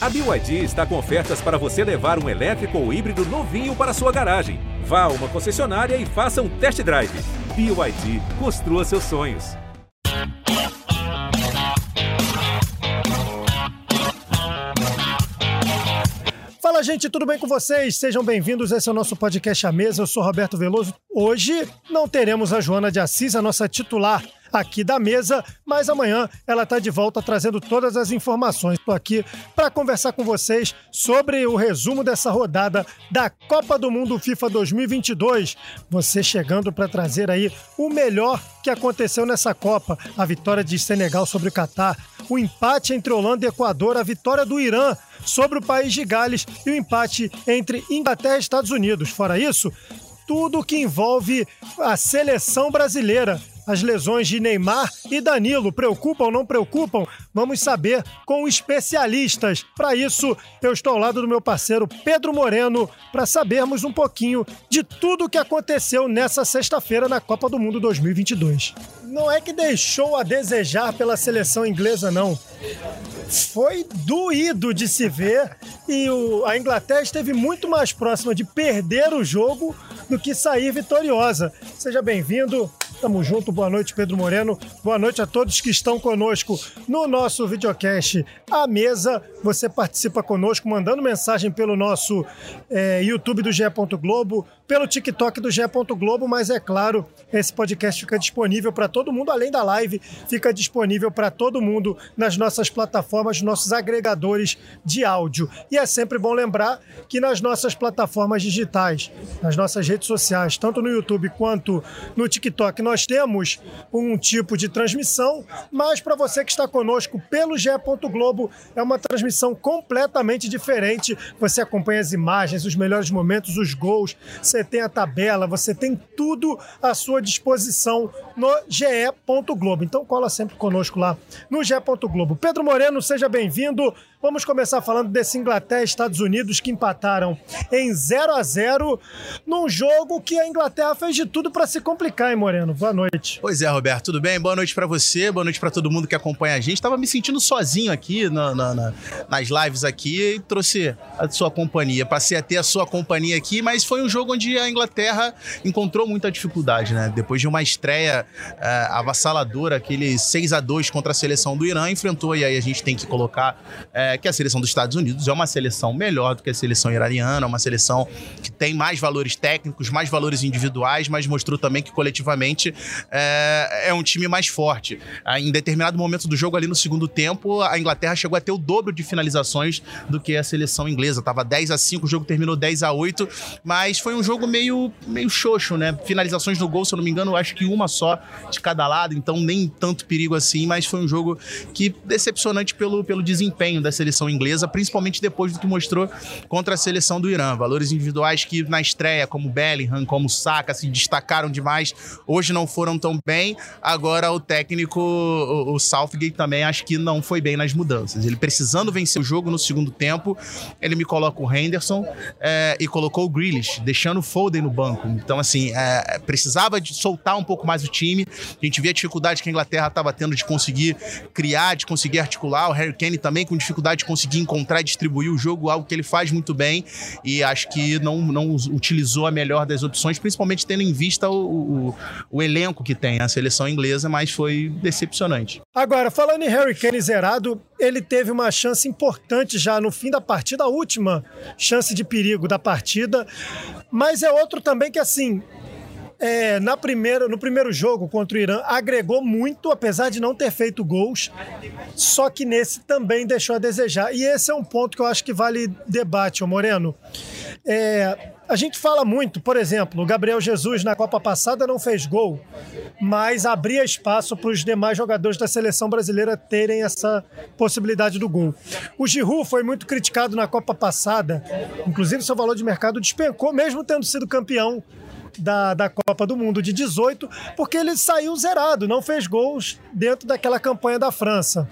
A BYD está com ofertas para você levar um elétrico ou híbrido novinho para sua garagem. Vá a uma concessionária e faça um test drive. BYD, construa seus sonhos. Fala, gente, tudo bem com vocês? Sejam bem-vindos. Esse é o nosso podcast à mesa. Eu sou Roberto Veloso. Hoje não teremos a Joana de Assis, a nossa titular aqui da mesa, mas amanhã ela está de volta trazendo todas as informações. Estou aqui para conversar com vocês sobre o resumo dessa rodada da Copa do Mundo FIFA 2022. Você chegando para trazer aí o melhor que aconteceu nessa Copa: a vitória de Senegal sobre o Catar, o empate entre Holanda e Equador, a vitória do Irã sobre o país de Gales e o empate entre Inglaterra e Estados Unidos. Fora isso, tudo que envolve a seleção brasileira as lesões de Neymar e Danilo preocupam ou não preocupam? Vamos saber com especialistas. Para isso, eu estou ao lado do meu parceiro Pedro Moreno para sabermos um pouquinho de tudo o que aconteceu nessa sexta-feira na Copa do Mundo 2022. Não é que deixou a desejar pela seleção inglesa, não. Foi doído de se ver e o, a Inglaterra esteve muito mais próxima de perder o jogo do que sair vitoriosa. Seja bem-vindo, Tamo junto, boa noite, Pedro Moreno. Boa noite a todos que estão conosco no nosso videocast à mesa. Você participa conosco mandando mensagem pelo nosso é, YouTube do GE. Globo, pelo TikTok do GE. Globo, mas é claro, esse podcast fica disponível para todo mundo, além da live, fica disponível para todo mundo nas nossas plataformas, nossos agregadores de áudio. E é sempre bom lembrar que nas nossas plataformas digitais, nas nossas redes sociais, tanto no YouTube quanto no TikTok, nós temos um tipo de transmissão, mas para você que está conosco pelo GE. Globo, é uma transmissão completamente diferente. Você acompanha as imagens, os melhores momentos, os gols, você você tem a tabela, você tem tudo à sua disposição no ge. Globo. Então cola sempre conosco lá no ge. Globo. Pedro Moreno, seja bem-vindo. Vamos começar falando desse Inglaterra e Estados Unidos que empataram em 0 a 0 num jogo que a Inglaterra fez de tudo para se complicar, hein, Moreno? Boa noite. Pois é, Roberto, tudo bem? Boa noite para você, boa noite para todo mundo que acompanha a gente. Tava me sentindo sozinho aqui na, na, na, nas lives aqui e trouxe a sua companhia. Passei a ter a sua companhia aqui, mas foi um jogo onde a Inglaterra encontrou muita dificuldade, né? Depois de uma estreia uh, avassaladora, aquele 6 a 2 contra a seleção do Irã, enfrentou, e aí a gente tem que colocar. Uh, que a seleção dos Estados Unidos é uma seleção melhor do que a seleção iraniana, uma seleção que tem mais valores técnicos, mais valores individuais, mas mostrou também que coletivamente é, é um time mais forte. Ah, em determinado momento do jogo, ali no segundo tempo, a Inglaterra chegou a ter o dobro de finalizações do que a seleção inglesa. Tava 10 a 5, o jogo terminou 10 a 8, mas foi um jogo meio, meio xoxo, né? Finalizações no gol, se eu não me engano, acho que uma só de cada lado, então nem tanto perigo assim, mas foi um jogo que decepcionante pelo, pelo desempenho da seleção inglesa, principalmente depois do que mostrou contra a seleção do Irã. Valores individuais que na estreia, como Bellingham, como Saka, se destacaram demais, hoje não foram tão bem. Agora o técnico, o, o Southgate também, acho que não foi bem nas mudanças. Ele precisando vencer o jogo no segundo tempo, ele me coloca o Henderson é, e colocou o Grealish, deixando o Foden no banco. Então, assim, é, precisava de soltar um pouco mais o time. A gente via a dificuldade que a Inglaterra estava tendo de conseguir criar, de conseguir articular. O Harry Kane também com dificuldade dificuldade de conseguir encontrar e distribuir o jogo, algo que ele faz muito bem. E acho que não, não utilizou a melhor das opções, principalmente tendo em vista o, o, o elenco que tem a seleção inglesa, mas foi decepcionante. Agora, falando em Harry Kane zerado, ele teve uma chance importante já no fim da partida, a última chance de perigo da partida. Mas é outro também que, assim, é, na primeira, no primeiro jogo contra o Irã, agregou muito, apesar de não ter feito gols. Só que nesse também deixou a desejar. E esse é um ponto que eu acho que vale debate, ô Moreno. É, a gente fala muito, por exemplo, o Gabriel Jesus na Copa passada não fez gol, mas abria espaço para os demais jogadores da seleção brasileira terem essa possibilidade do gol. O Giroud foi muito criticado na Copa passada, inclusive seu valor de mercado despencou, mesmo tendo sido campeão da, da Copa do Mundo de 18, porque ele saiu zerado, não fez gols dentro daquela campanha da França.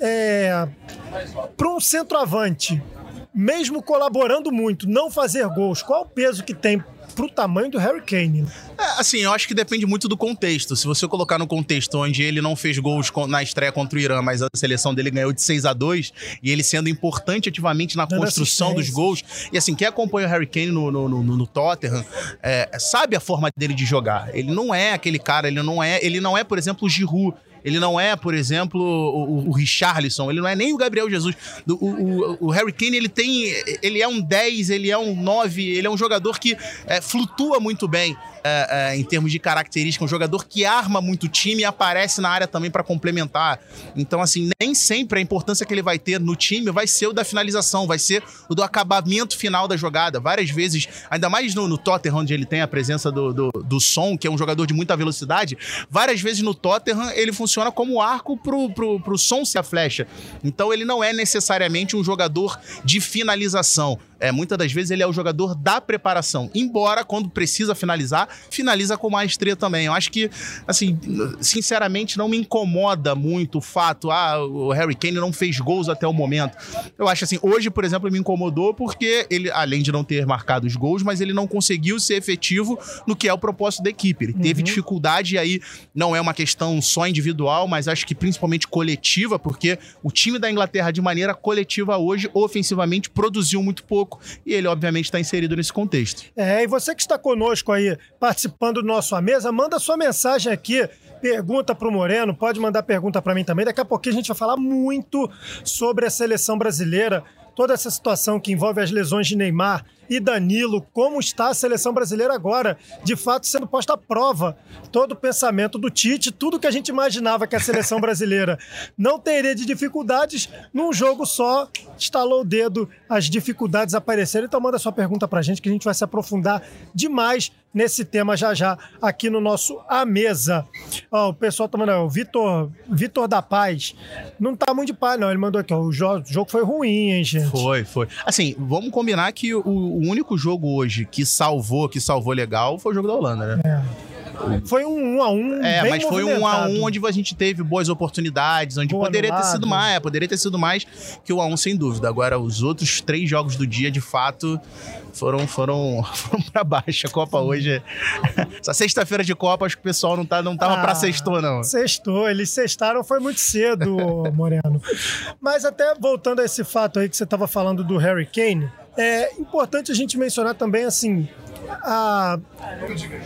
É, Para um centroavante, mesmo colaborando muito, não fazer gols, qual o peso que tem pro tamanho do Harry Kane. É, assim, eu acho que depende muito do contexto. Se você colocar no contexto onde ele não fez gols na estreia contra o Irã, mas a seleção dele ganhou de 6 a 2 e ele sendo importante ativamente na Dando construção dos gols. E assim, quem acompanha o Harry Kane no, no, no, no Tottenham é, sabe a forma dele de jogar. Ele não é aquele cara, ele não é, ele não é, por exemplo, o Giroud ele não é, por exemplo, o, o Richarlison, ele não é nem o Gabriel Jesus. O, o, o, Harry Kane, ele tem. Ele é um 10, ele é um 9, ele é um jogador que é, flutua muito bem é, é, em termos de característica, um jogador que arma muito time e aparece na área também para complementar. Então, assim, nem sempre a importância que ele vai ter no time vai ser o da finalização, vai ser o do acabamento final da jogada. Várias vezes, ainda mais no, no Tottenham, onde ele tem a presença do, do, do Som, que é um jogador de muita velocidade, várias vezes no Tottenham ele funciona como arco pro, pro, pro Som ser a flecha. Então, ele não é necessariamente um jogador de finalização. É, muitas das vezes ele é o jogador da preparação. Embora, quando precisa finalizar, finaliza com maestria também. Eu acho que, assim, sinceramente, não me incomoda muito o fato, ah, o Harry Kane não fez gols até o momento. Eu acho assim, hoje, por exemplo, me incomodou porque ele, além de não ter marcado os gols, mas ele não conseguiu ser efetivo no que é o propósito da equipe. Ele uhum. teve dificuldade e aí não é uma questão só individual, mas acho que principalmente coletiva, porque o time da Inglaterra, de maneira coletiva hoje, ofensivamente, produziu muito pouco E ele, obviamente, está inserido nesse contexto. É, e você que está conosco aí, participando do nosso A Mesa, manda sua mensagem aqui. Pergunta para o Moreno, pode mandar pergunta para mim também. Daqui a pouquinho a gente vai falar muito sobre a seleção brasileira, toda essa situação que envolve as lesões de Neymar e Danilo, como está a seleção brasileira agora, de fato sendo posta à prova. Todo o pensamento do Tite, tudo que a gente imaginava que a seleção brasileira não teria de dificuldades, num jogo só, estalou o dedo, as dificuldades apareceram. Então manda sua pergunta pra gente que a gente vai se aprofundar demais nesse tema já já aqui no nosso A Mesa. Ó, o pessoal tá mandando, o Vitor, Vitor da Paz, não tá muito de paz não, ele mandou aqui, ó, o jogo, o jogo foi ruim, hein, gente? Foi, foi. Assim, vamos combinar que o, o único jogo hoje que salvou, que salvou legal, foi o jogo da Holanda, né? É. Foi um 1 a 1 É, mas foi um 1 a 1 onde a gente teve boas oportunidades, onde Boa poderia ter sido mais, é, poderia ter sido mais que o 1 a 1 sem dúvida. Agora os outros três jogos do dia, de fato, foram foram, foram para baixo. A Copa hoje, é essa sexta-feira de Copa, acho que o pessoal não tá não tava ah, para sextou não. Sextou, eles sextaram foi muito cedo, Moreno. Mas até voltando a esse fato aí que você estava falando do Harry Kane, é importante a gente mencionar também, assim, a...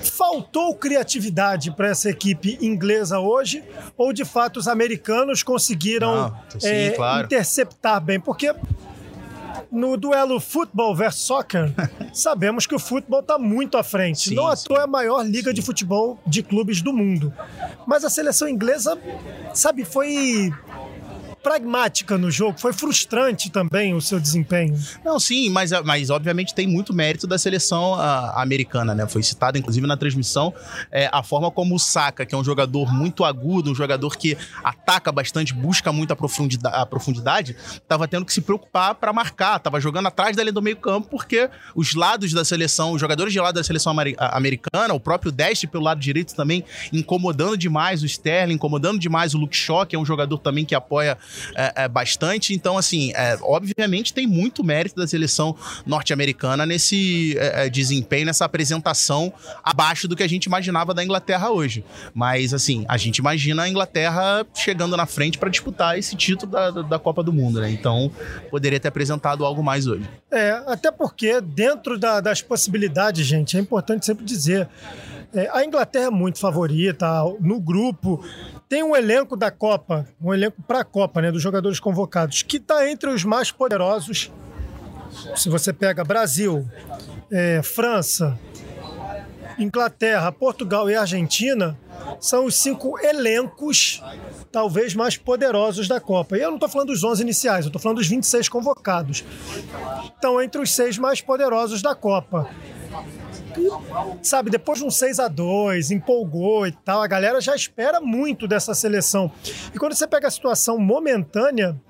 faltou criatividade para essa equipe inglesa hoje? Ou de fato os americanos conseguiram Não, sim, é, claro. interceptar bem? Porque no duelo futebol versus soccer, sabemos que o futebol está muito à frente. Sim, Não à toa é a maior liga sim. de futebol de clubes do mundo. Mas a seleção inglesa, sabe, foi pragmática no jogo. Foi frustrante também o seu desempenho. Não, sim, mas, mas obviamente tem muito mérito da seleção a, americana, né? Foi citado, inclusive, na transmissão, é, a forma como o Saka, que é um jogador muito agudo, um jogador que ataca bastante, busca muito a profundidade, a profundidade tava tendo que se preocupar para marcar, tava jogando atrás da linha do meio campo, porque os lados da seleção, os jogadores de lado da seleção americana, o próprio Deste pelo lado direito também, incomodando demais o Sterling, incomodando demais o Luke Shaw, que é um jogador também que apoia é, é, bastante. Então, assim, é, obviamente tem muito mérito da seleção norte-americana nesse é, é, desempenho, nessa apresentação abaixo do que a gente imaginava da Inglaterra hoje. Mas, assim, a gente imagina a Inglaterra chegando na frente para disputar esse título da, da Copa do Mundo, né? Então, poderia ter apresentado algo mais hoje. É, até porque dentro da, das possibilidades, gente, é importante sempre dizer. É, a Inglaterra é muito favorita no grupo. Tem um elenco da Copa, um elenco para a Copa, né, dos jogadores convocados, que está entre os mais poderosos. Se você pega Brasil, é, França, Inglaterra, Portugal e Argentina, são os cinco elencos talvez mais poderosos da Copa. E eu não estou falando dos 11 iniciais, eu estou falando dos 26 convocados. Estão entre os seis mais poderosos da Copa sabe, depois de um 6 a 2 empolgou e tal, a galera já espera muito dessa seleção. E quando você pega a situação momentânea,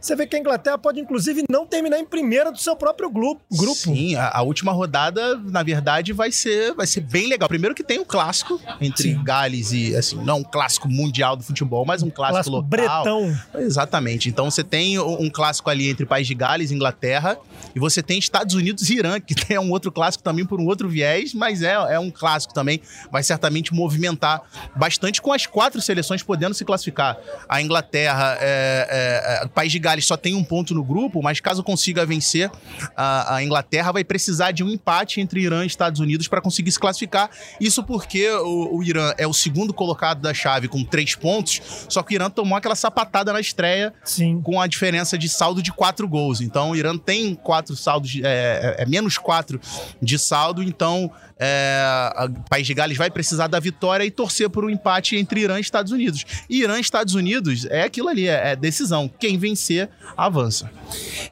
você vê que a Inglaterra pode, inclusive, não terminar em primeira do seu próprio grupo. Sim, a, a última rodada, na verdade, vai ser, vai ser bem legal. Primeiro que tem um clássico entre Sim. Gales e, assim, não um clássico mundial do futebol, mas um clássico, Clássico local. bretão. Exatamente. Então você tem um clássico ali entre País de Gales e Inglaterra, e você tem Estados Unidos e Irã, que tem um outro clássico também por um outro viés, mas é, é um clássico também. Vai certamente movimentar bastante com as quatro seleções podendo se classificar. A Inglaterra, é, é, é, País de Gales só tem um ponto no grupo, mas caso consiga vencer, a, a Inglaterra vai precisar de um empate entre Irã e Estados Unidos para conseguir se classificar. Isso porque o, o Irã é o segundo colocado da chave com três pontos, só que o Irã tomou aquela sapatada na estreia Sim. com a diferença de saldo de quatro gols. Então o Irã tem quatro saldos, é, é- é menos quatro de saldo, então é, País de Gales vai precisar da vitória e torcer por um empate entre Irã e Estados Unidos. E Irã e Estados Unidos é aquilo ali, é, é decisão. Quem vencer, avança.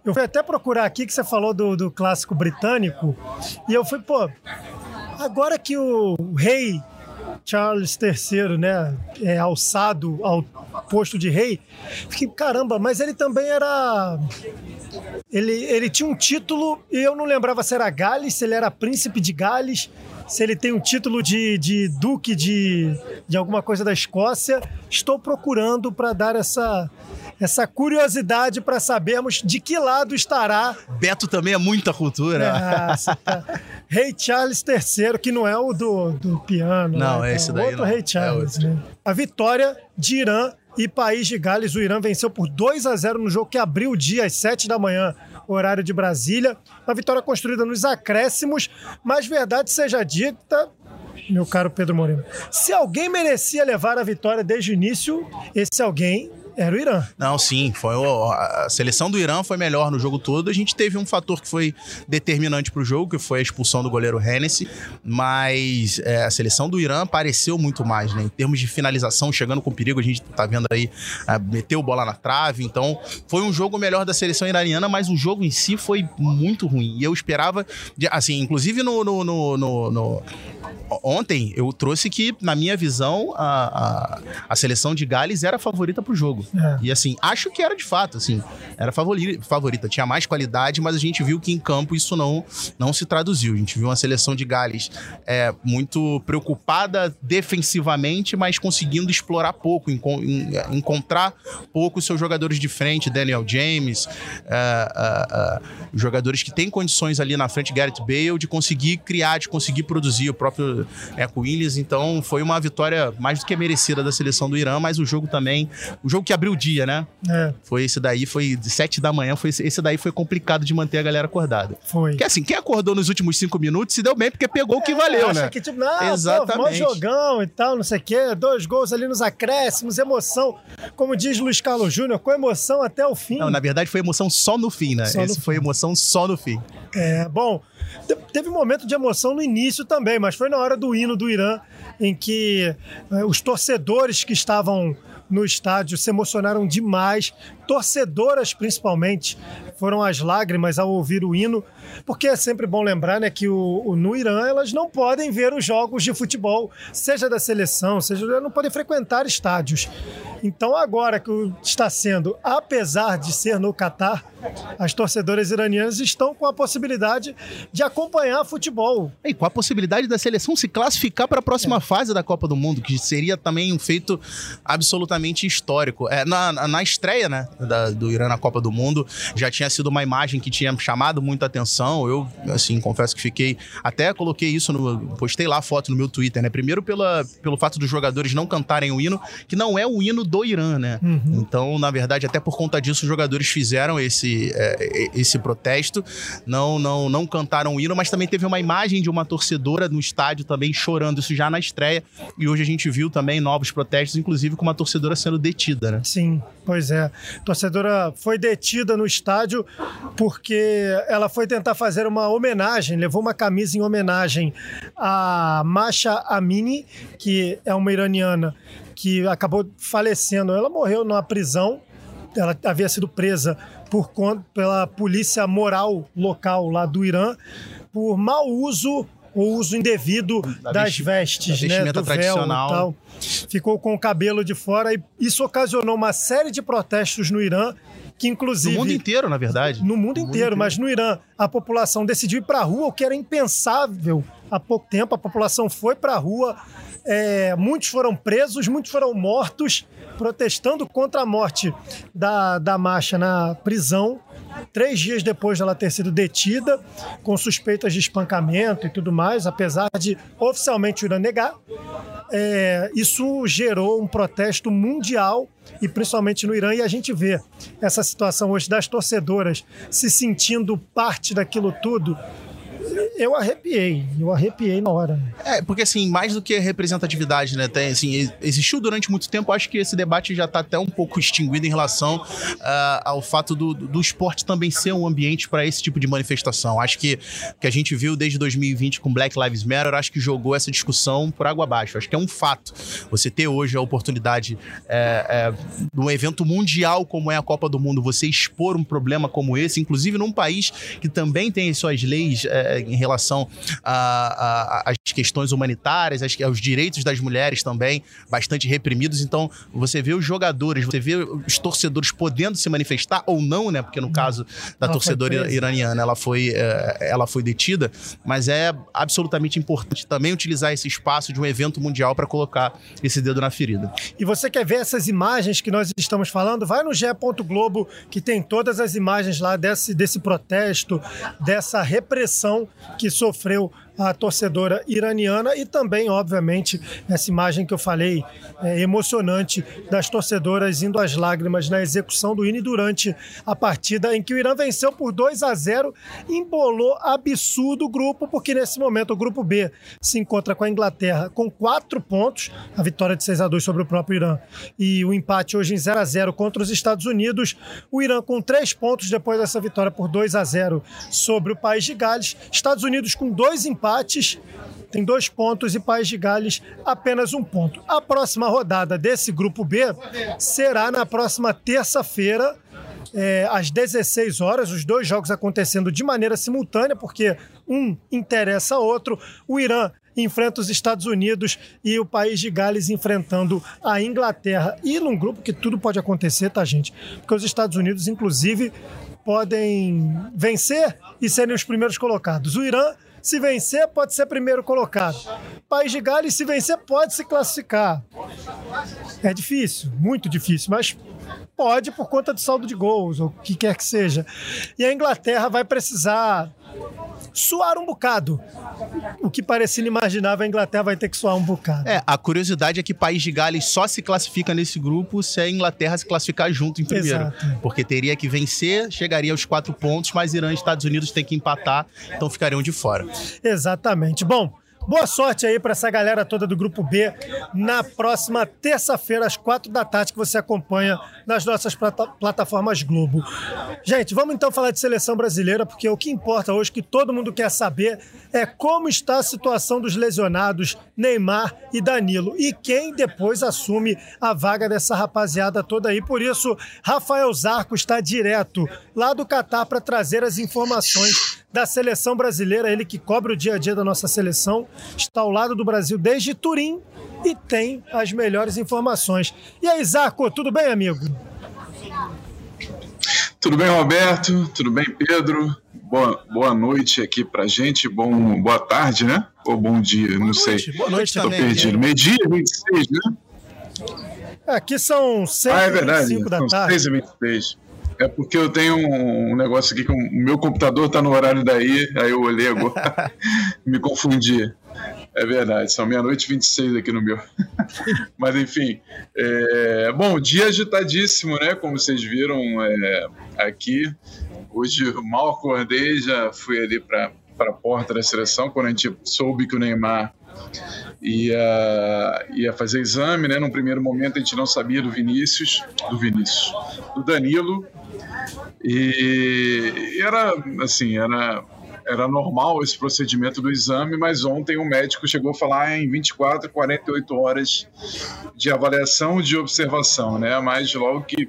Eu fui até procurar aqui que você falou do, do clássico britânico. E eu fui, pô, agora que o rei Charles III, né, é alçado ao posto de rei, fiquei, caramba, mas ele também era. Ele, ele tinha um título e eu não lembrava se era Gales, se ele era príncipe de Gales, se ele tem um título de, de duque de, de alguma coisa da Escócia. Estou procurando para dar essa, essa curiosidade para sabermos de que lado estará Beto também é muita cultura. você tá- Rei Charles III, que não é o do, do piano. Não, né? é esse Então, daí Outro não. Rei É Charles, outro. né? A vitória de Irã e País de Gales. O Irã venceu por 2 a 0 no jogo que abriu o dia às 7 da manhã, horário de Brasília. Uma vitória construída nos acréscimos, mas verdade seja dita. Meu caro Pedro Moreno, se alguém merecia levar a vitória desde o início, esse alguém era o Irã. Não, sim, foi o- a seleção do Irã foi melhor no jogo todo. A gente teve um fator que foi determinante pro jogo, que foi a expulsão do goleiro Hennessy, mas é, a seleção do Irã pareceu muito mais, né? Em termos de finalização, chegando com perigo, a gente tá vendo aí, ah, meteu bola na trave, então foi um jogo melhor da seleção iraniana, mas o jogo em si foi muito ruim. E eu esperava, de- assim, inclusive no- no- no- no ontem eu trouxe que, na minha visão, a, a, a seleção de Gales era a favorita pro jogo. É. E assim, acho que era de fato, assim, era favori- favorita, tinha mais qualidade, mas a gente viu que em campo isso não, não se traduziu. A gente viu uma seleção de Gales é, muito preocupada defensivamente, mas conseguindo explorar pouco, encon- en- encontrar pouco os seus jogadores de frente, Daniel James, é, é, é, jogadores que têm condições ali na frente, Gareth Bale, de conseguir criar, de conseguir produzir o próprio Eco Williams. Então foi uma vitória mais do que merecida da seleção do Irã, mas o jogo também, o jogo que abriu o dia, né? É, Foi esse daí, foi de sete da manhã, foi esse- daí foi complicado de manter a galera acordada. foi. Porque assim, quem acordou nos últimos cinco minutos se deu bem porque pegou o que valeu, acha né? que tipo, não, Exatamente. pô, jogão e tal, não sei o quê, dois gols ali nos acréscimos, emoção. Como diz Luiz Carlos Júnior, com emoção até o fim. Não, na verdade foi emoção só no fim, né? Só Esse foi fim. emoção só no fim. É, bom, te- teve um momento de emoção no início também, mas foi na hora do hino do Irã em que eh, os torcedores que estavam no estádio se emocionaram demais, torcedoras principalmente, foram as lágrimas ao ouvir o hino, porque é sempre bom lembrar né, que o, o- no Irã elas não podem ver os jogos de futebol, seja da seleção, seja não podem frequentar estádios. Então agora que está sendo, apesar de ser no Catar, as torcedoras iranianas estão com a possibilidade de acompanhar futebol. E com a possibilidade da seleção se classificar para a próxima fase da Copa do Mundo, que seria também um feito absolutamente histórico. É, na, na- na estreia né, da- do Irã na Copa do Mundo, já tinha sido uma imagem que tinha chamado muita atenção. Eu, assim, confesso que fiquei. Até coloquei isso no. Postei lá a foto no meu Twitter, né? Primeiro pela, pelo fato dos jogadores não cantarem o hino, que não é o hino do Irã, né? Então, na verdade, até por conta disso, os jogadores fizeram esse, é, esse protesto. Não, não, não cantaram o hino, mas também teve uma imagem de uma torcedora no estádio também chorando, isso já na estreia. E hoje a gente viu também novos protestos, inclusive com uma torcedora sendo detida, né? Sim, pois é. A torcedora foi detida no estádio porque ela foi tentar fazer uma homenagem, levou uma camisa em homenagem a Masha Amini, que é uma iraniana que acabou falecendo. Ela morreu numa prisão. Ela havia sido presa por conta pela polícia moral local lá do Irã por mau uso ou uso indevido Da das vestes, da né, do véu e tradicional. tal ficou com o cabelo de fora e isso ocasionou uma série de protestos no Irã que inclusive... No mundo inteiro, na verdade. No mundo, no inteiro, mundo mas no Irã a população decidiu ir para a rua, o que era impensável há pouco tempo. A população foi para a rua, é, muitos foram presos, muitos foram mortos, protestando contra a morte da, da marcha na prisão três dias depois dela ter sido detida, com suspeitas de espancamento e tudo mais, apesar de oficialmente o Irã negar. É, isso gerou um protesto mundial e principalmente no Irã, e a gente vê essa situação hoje das torcedoras se sentindo parte daquilo tudo eu arrepiei, eu arrepiei na hora. É, porque assim, mais do que representatividade, né? Tem, assim, existiu durante muito tempo, acho que esse debate já está até um pouco extinguido em relação uh, ao fato do, do esporte também ser um ambiente para esse tipo de manifestação. Acho que que a gente viu desde 2020 com Black Lives Matter, acho que jogou essa discussão por água abaixo. Acho que é um fato você ter hoje a oportunidade é, é, de um evento mundial como é a Copa do Mundo, você expor um problema como esse, inclusive num país que também tem suas leis é, em relação às questões humanitárias, aos direitos das mulheres também, bastante reprimidos. Então, você vê os jogadores, você vê os torcedores podendo se manifestar ou não, né? Porque no caso da ela torcedora iraniana, ela foi, eh, ela foi detida, mas é absolutamente importante também utilizar esse espaço de um evento mundial para colocar esse dedo na ferida. E você quer ver essas imagens que nós estamos falando? Vai no ge Globo, que tem todas as imagens lá desse, desse protesto, dessa repressão que sofreu a torcedora iraniana e também, obviamente, essa imagem que eu falei é, emocionante das torcedoras indo às lágrimas na execução do hino durante a partida em que o Irã venceu por 2 a 0, embolou absurdo o grupo, porque nesse momento o grupo B se encontra com a Inglaterra com quatro pontos, a vitória de 6 a 2 sobre o próprio Irã e o empate hoje em 0 a 0 contra os Estados Unidos, o Irã com três pontos depois dessa vitória por 2 a 0 sobre o país de Gales, Estados Unidos com dois empates empates, tem dois pontos e País de Gales apenas um ponto. A próxima rodada desse grupo B será na próxima terça-feira, é, às 16 horas, os dois jogos acontecendo de maneira simultânea, porque um interessa a outro. O Irã enfrenta os Estados Unidos e o país de Gales enfrentando a Inglaterra. E num grupo que tudo pode acontecer, tá, gente? Porque os Estados Unidos, inclusive, podem vencer e serem os primeiros colocados. O Irã se vencer, pode ser primeiro colocado. País de Gales, se vencer, pode se classificar. É difícil, muito difícil, mas pode por conta do saldo de gols, ou o que quer que seja. E a Inglaterra vai precisar suar um bocado. O que parecia inimaginável, a Inglaterra vai ter que suar um bocado. É, a curiosidade é que País de Gales só se classifica nesse grupo se a Inglaterra se classificar junto em primeiro. Exato. Porque teria que vencer, chegaria aos quatro pontos, mas Irã e Estados Unidos têm que empatar, então ficariam de fora. Exatamente. Bom, Boa sorte aí para essa galera toda do Grupo B na próxima terça-feira, às quatro da tarde, que você acompanha nas nossas plata plataformas Globo. Gente, vamos então falar de seleção brasileira, porque o que importa hoje, que todo mundo quer saber, é como está a situação dos lesionados Neymar e Danilo e quem depois assume a vaga dessa rapaziada toda aí. Por isso, Rafael Zarco está direto lá do Catar para trazer as informações da seleção brasileira, ele que cobre o dia a dia da nossa seleção, está ao lado do Brasil desde Turim e tem as melhores informações. E aí, Zarco, tudo bem, amigo? Tudo bem, Roberto? Tudo bem, Pedro? Boa, boa noite aqui pra gente. Bom, boa tarde, né? Ou bom dia, boa não noite, sei. Boa noite Tô também. perdido. Meio-dia, 26, né? Aqui são 6 ah, é verdade. da são tarde. 6 e 26. É porque eu tenho um, negócio aqui que o meu computador está no horário daí, aí eu olhei agora, me confundi. É verdade, são meia-noite e 26 aqui no meu. Mas enfim, é... bom, dia agitadíssimo, né? Como vocês viram é... aqui. Hoje mal acordei, já fui ali para a porta da seleção, quando a gente soube que o Neymar ia, ia fazer exame, né? Num primeiro momento a gente não sabia do Vinícius, do Vinícius, do Danilo, e era assim, era era normal esse procedimento do exame, mas ontem o médico chegou a falar em 24, 48 horas de avaliação de observação, né? Mas logo que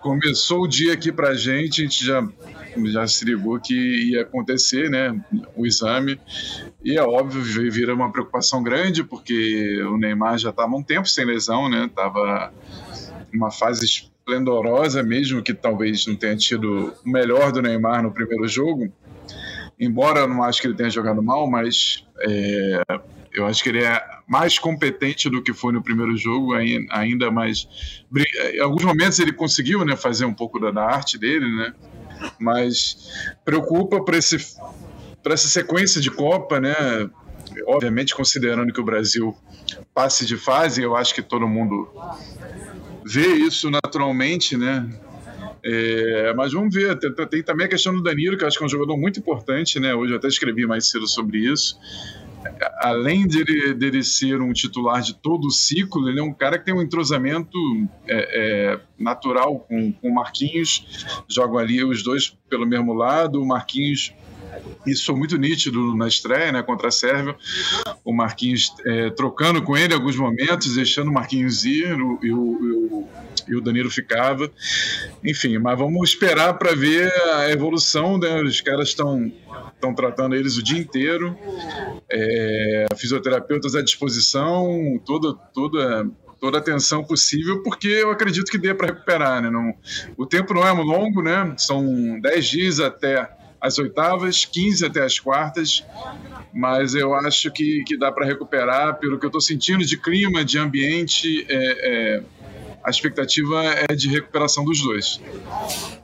começou o dia aqui pra gente, a gente já já se ligou que ia acontecer, né, o exame. E é óbvio, vira uma preocupação grande, porque o Neymar já estava um tempo sem lesão, né, tava uma fase esplendorosa, mesmo que talvez não tenha tido o melhor do Neymar no primeiro jogo. Embora eu não acho que ele tenha jogado mal, mas é, eu acho que ele é mais competente do que foi no primeiro jogo, ainda mais. Em alguns momentos ele conseguiu né, fazer um pouco da, da arte dele, né? Mas preocupa para essa sequência de Copa, né? Obviamente considerando que o Brasil passe de fase, eu acho que todo mundo vê isso naturalmente, né? É, mas vamos ver, tem, tem, também a questão do Danilo, que eu acho que é um jogador muito importante, né? Hoje eu até escrevi mais cedo sobre isso. Além dele, dele ser um titular de todo o ciclo, ele é um cara que tem um entrosamento é, é, natural com, com o Marquinhos. Jogam ali os dois pelo mesmo lado. O Marquinhos isso foi muito nítido na estreia, né, contra a Sérvia. O Marquinhos é, trocando com ele alguns momentos, deixando o Marquinhos ir o, e, o, e o Danilo ficava. Enfim, mas vamos esperar para ver a evolução. Né? Os caras estão estão tratando eles o dia inteiro. É, fisioterapeutas à disposição, toda, toda toda a atenção possível, porque eu acredito que dê para recuperar. Né? Não, o tempo não é longo, né? são 10 dias até as oitavas, 15 até as quartas, mas eu acho que, que dá para recuperar pelo que eu estou sentindo de clima, de ambiente. É, é, a expectativa é de recuperação dos dois.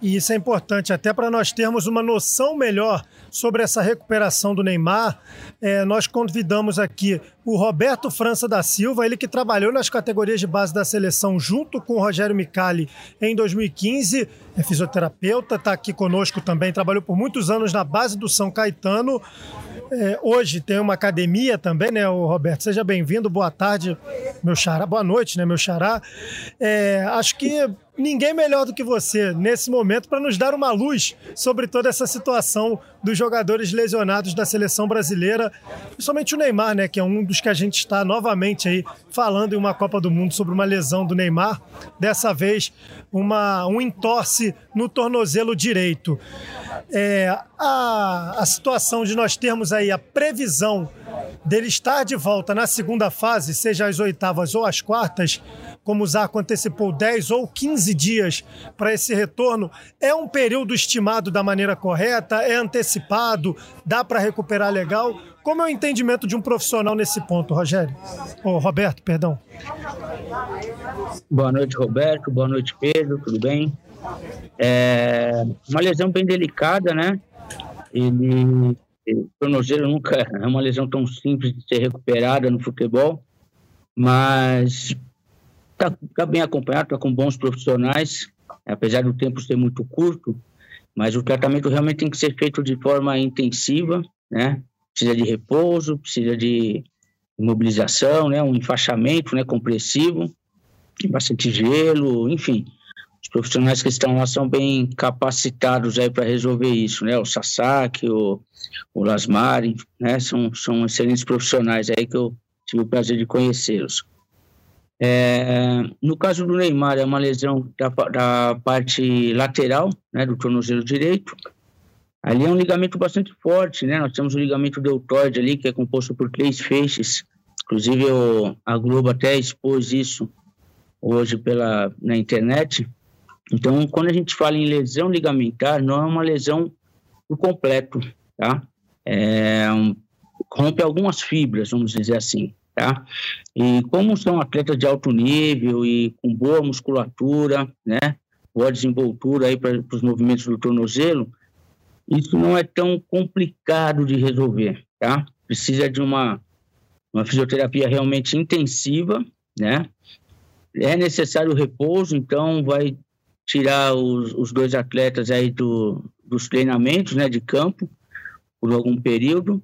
E isso é importante até para nós termos uma noção melhor sobre essa recuperação do Neymar. É, nós convidamos aqui o Roberto França da Silva, ele que trabalhou nas categorias de base da seleção junto com o Rogério Micali em 2015, é fisioterapeuta, está aqui conosco também, trabalhou por muitos anos na base do São Caetano. É, hoje tem uma academia também, né, o Roberto? Seja bem-vindo, boa tarde, meu xará, boa noite, né, meu xará. É, acho que ninguém melhor do que você nesse momento para nos dar uma luz sobre toda essa situação dos jogadores lesionados da seleção brasileira, principalmente o Neymar, né, que é um dos que a gente está novamente aí falando em uma Copa do Mundo sobre uma lesão do Neymar, dessa vez uma um entorse no tornozelo direito. É, a, a situação de nós termos aí a previsão dele estar de volta na segunda fase, seja as oitavas ou as quartas, como o Zarco antecipou 10 ou 15 dias para esse retorno, é um período estimado da maneira correta? É antecipado? Dá para recuperar legal? Como é o entendimento de um profissional nesse ponto, Rogério? Ou oh, Roberto, perdão. Boa noite, Roberto. Boa noite, Pedro. Tudo bem? É uma lesão bem delicada, né? Ele, o tornozelo nunca é uma lesão tão simples de ser recuperada no futebol, mas está tá bem acompanhado, está com bons profissionais, apesar do tempo ser muito curto, mas o tratamento realmente tem que ser feito de forma intensiva, né? Precisa de repouso, precisa de imobilização, né? Um enfaixamento, né? Compressivo, bastante gelo, enfim. Os profissionais que estão lá são bem capacitados aí para resolver isso, né? O Sasaki, o, o Lasmari, né? São, são excelentes profissionais aí que eu tive o prazer de conhecê-los. É, no caso do Neymar, é uma lesão da, da parte lateral, né, do tornozelo direito. Ali é um ligamento bastante forte, né? Nós temos o ligamento deltoide ali, que é composto por três feixes. Inclusive, a Globo até expôs isso hoje pela, na internet. Então, quando a gente fala em lesão ligamentar, não é uma lesão por completo, tá? É, rompe algumas fibras, vamos dizer assim tá? E como são atletas de alto nível e com boa musculatura, né? Boa desenvoltura aí para os movimentos do tornozelo, isso não é tão complicado de resolver, tá? Precisa de uma, uma fisioterapia realmente intensiva, né? É necessário repouso, então vai tirar os, os dois atletas aí do, dos treinamentos, né, de campo, por algum período,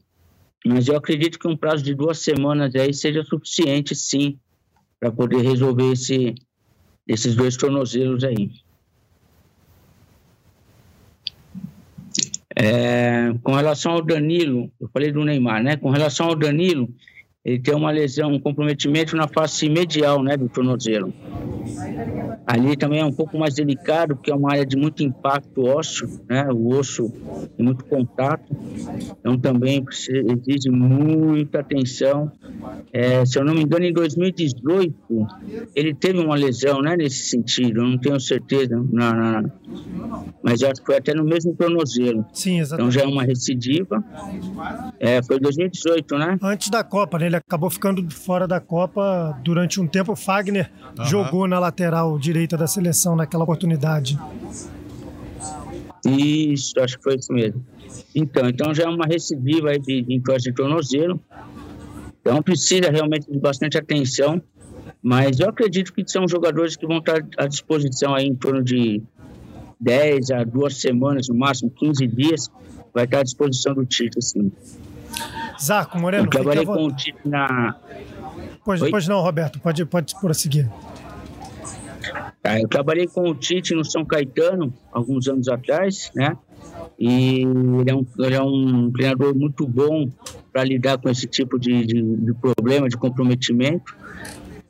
mas eu acredito que um prazo de duas semanas aí seja suficiente, sim, para poder resolver esse, esses dois tornozelos aí. É, com relação ao Danilo, eu falei do Neymar, né? Com relação ao Danilo, ele tem uma lesão, um comprometimento na face medial, né, do tornozelo. Ali também é um pouco mais delicado, porque é uma área de muito impacto ósseo, né? O osso tem muito contato, então também exige muita atenção. É, se eu não me engano, em 2018 ele teve uma lesão, né? Nesse sentido, eu não tenho certeza, não, não. mas acho que foi até no mesmo tornozelo. Sim, exatamente. Então já é uma recidiva. É, foi 2018, né? Antes da Copa, né? Ele acabou ficando fora da Copa durante um tempo. O Fagner uhum. jogou na lateral direita da seleção naquela oportunidade. Isso, acho que foi isso mesmo. Então, então já é uma recidiva aí de, de encosto de tornozelo. Então precisa realmente de bastante atenção. Mas eu acredito que são jogadores que vão estar à disposição aí em torno de 10 a 2 semanas, no máximo 15 dias, vai estar à disposição do Tite, sim. Zarco Moreno. Eu trabalhei com o Tite na. Pois, pois não, Roberto, pode, pode prosseguir. Tá, eu trabalhei com o Tite no São Caetano alguns anos atrás, né? E ele é um, ele é um treinador muito bom para lidar com esse tipo de, de, de problema, de comprometimento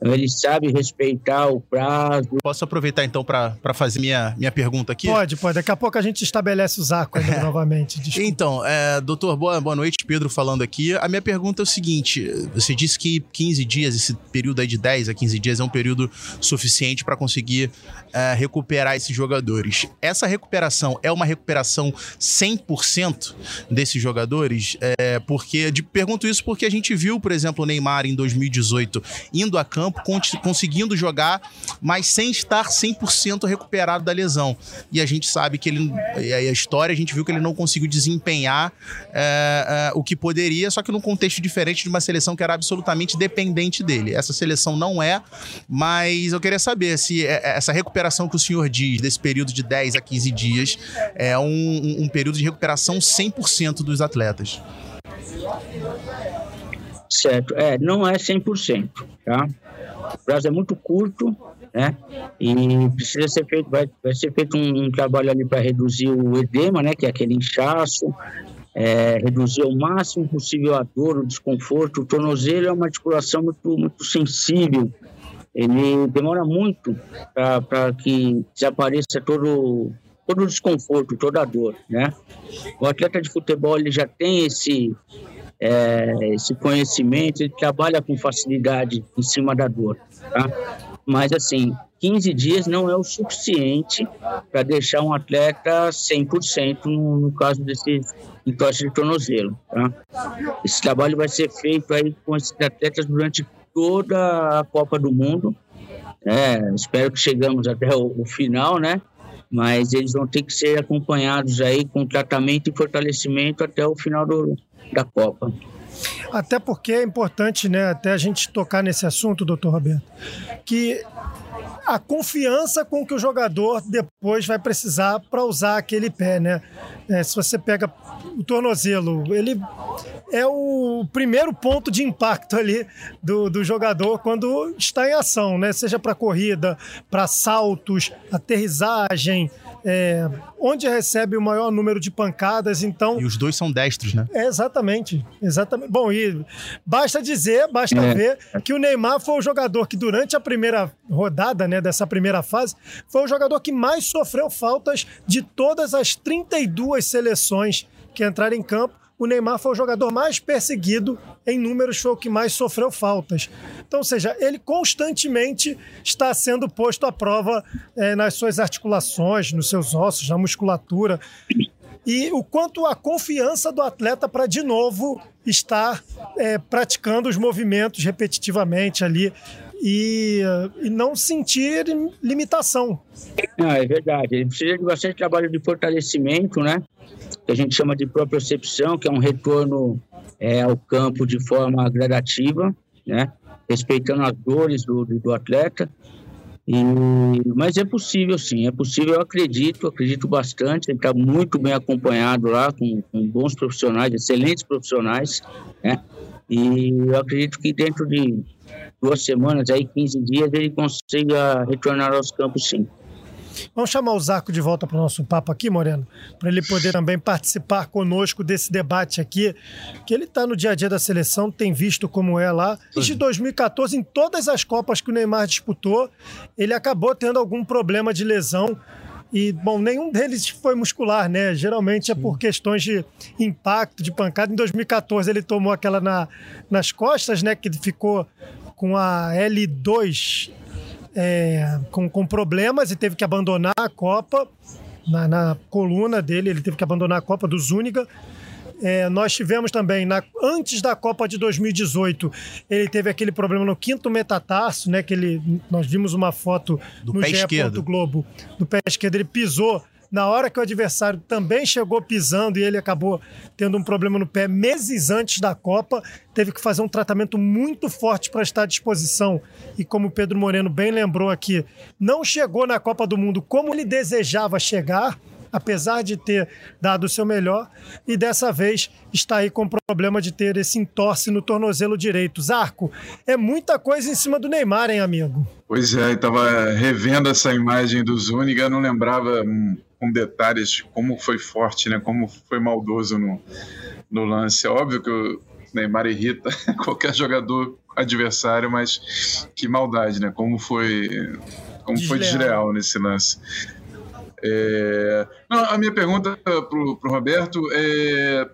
ele sabe respeitar o prazo. Posso aproveitar então para fazer minha, minha pergunta aqui? Pode, pode. Daqui a pouco a gente estabelece o Zaco ainda novamente. Desculpa. Então, é, doutor, boa, boa noite, Pedro falando aqui. A minha pergunta é o seguinte: você disse que 15 dias, esse período aí de 10 a 15 dias, é um período suficiente para conseguir é, recuperar esses jogadores. Essa recuperação é uma recuperação 100% desses jogadores? É, porque de, pergunto isso porque a gente viu, por exemplo, o Neymar em 2018 indo a campo conseguindo jogar, mas sem estar 100% recuperado da lesão. E a gente sabe que ele, e a história, a gente viu que ele não conseguiu desempenhar é, é, o que poderia, só que num contexto diferente de uma seleção que era absolutamente dependente dele. Essa seleção não é, mas eu queria saber se é, é, essa recuperação que o senhor diz, desse período de 10 a 15 dias, é um, um período de recuperação 100% dos atletas. Certo, é, não é 100%, tá? O prazo é muito curto, né? E precisa ser feito, vai, vai ser feito um, um trabalho ali para reduzir o edema, né? Que é aquele inchaço, é, reduzir ao máximo possível a dor, o desconforto. O tornozelo é uma articulação muito, muito sensível. Ele demora muito para que desapareça todo, todo o desconforto, toda a dor, né? O atleta de futebol ele já tem esse é, esse conhecimento, ele trabalha com facilidade em cima da dor, tá? Mas, assim, 15 dias não é o suficiente para deixar um atleta 100% no, no caso desse entorse de tornozelo, tá? Esse trabalho vai ser feito aí com esses atletas durante toda a Copa do Mundo, é, espero que chegamos até o, o final, né? Mas eles vão ter que ser acompanhados aí com tratamento e fortalecimento até o final do, da Copa. Até porque é importante, né, até a gente tocar nesse assunto, doutor Roberto, que a confiança com que o jogador depois vai precisar para usar aquele pé, né? É, se você pega o tornozelo, ele é o primeiro ponto de impacto ali do, do jogador quando está em ação, né? Seja para corrida, para saltos, aterrissagem, é, onde recebe o maior número de pancadas, então... E os dois são destros, né? É, exatamente, exatamente. Bom, e basta dizer, basta é. ver que o Neymar foi o jogador que durante a primeira rodada, né, dessa primeira fase, foi o jogador que mais sofreu faltas de todas as 32 seleções que entraram em campo o Neymar foi o jogador mais perseguido em números, foi o que mais sofreu faltas. Então, ou seja, ele constantemente está sendo posto à prova é, nas suas articulações, nos seus ossos, na musculatura. E o quanto a confiança do atleta para, de novo, estar é, praticando os movimentos repetitivamente ali e, e, não sentir limitação. Ah, é verdade. Ele precisa de bastante trabalho de fortalecimento, né? Que a gente chama de propriocepção, que é um retorno é, ao campo de forma gradativa, né? respeitando as dores do, do atleta. E, mas é possível, sim, é possível, eu acredito, acredito bastante. Ele está muito bem acompanhado lá, com, com, bons profissionais, excelentes profissionais, né? E eu acredito que dentro de duas semanas, aí 15 dias, ele consiga retornar aos campos, sim. Vamos chamar o Zarco de volta para o nosso papo aqui, Moreno, para ele poder também participar conosco desse debate aqui, que ele está no dia a dia da seleção, tem visto como é lá. Desde 2014, em todas as Copas que o Neymar disputou, ele acabou tendo algum problema de lesão. E, bom, nenhum deles foi muscular, né? Geralmente é por questões de impacto, de pancada. Em 2014 ele tomou aquela na, nas costas, né? Que ficou com a L2 é, com, com problemas e teve que abandonar a Copa. Na, na, coluna dele, ele teve que abandonar a Copa do Zúñiga. É, nós tivemos também, na, antes da Copa de 2018, ele teve aquele problema no quinto metatarso, né? Que ele, nós vimos uma foto Do no pé esquerdo. Globo do pé esquerdo, ele pisou. Na hora que o adversário também chegou pisando e ele acabou tendo um problema no pé meses antes da Copa, teve que fazer um tratamento muito forte para estar à disposição. E como o Pedro Moreno bem lembrou aqui, não chegou na Copa do Mundo como ele desejava chegar, apesar de ter dado o seu melhor, e dessa vez está aí com problema de ter esse entorse no tornozelo direito. Zarco, é muita coisa em cima do Neymar, hein, amigo? Pois é, estava revendo essa imagem do Zúñiga, não lembrava com detalhes como foi forte, né? Como foi maldoso no, no lance. É óbvio que o Neymar irrita qualquer jogador adversário, mas que maldade, né? Como foi, como foi Desleal. desleal nesse lance. É, não, a minha pergunta pro, pro Roberto é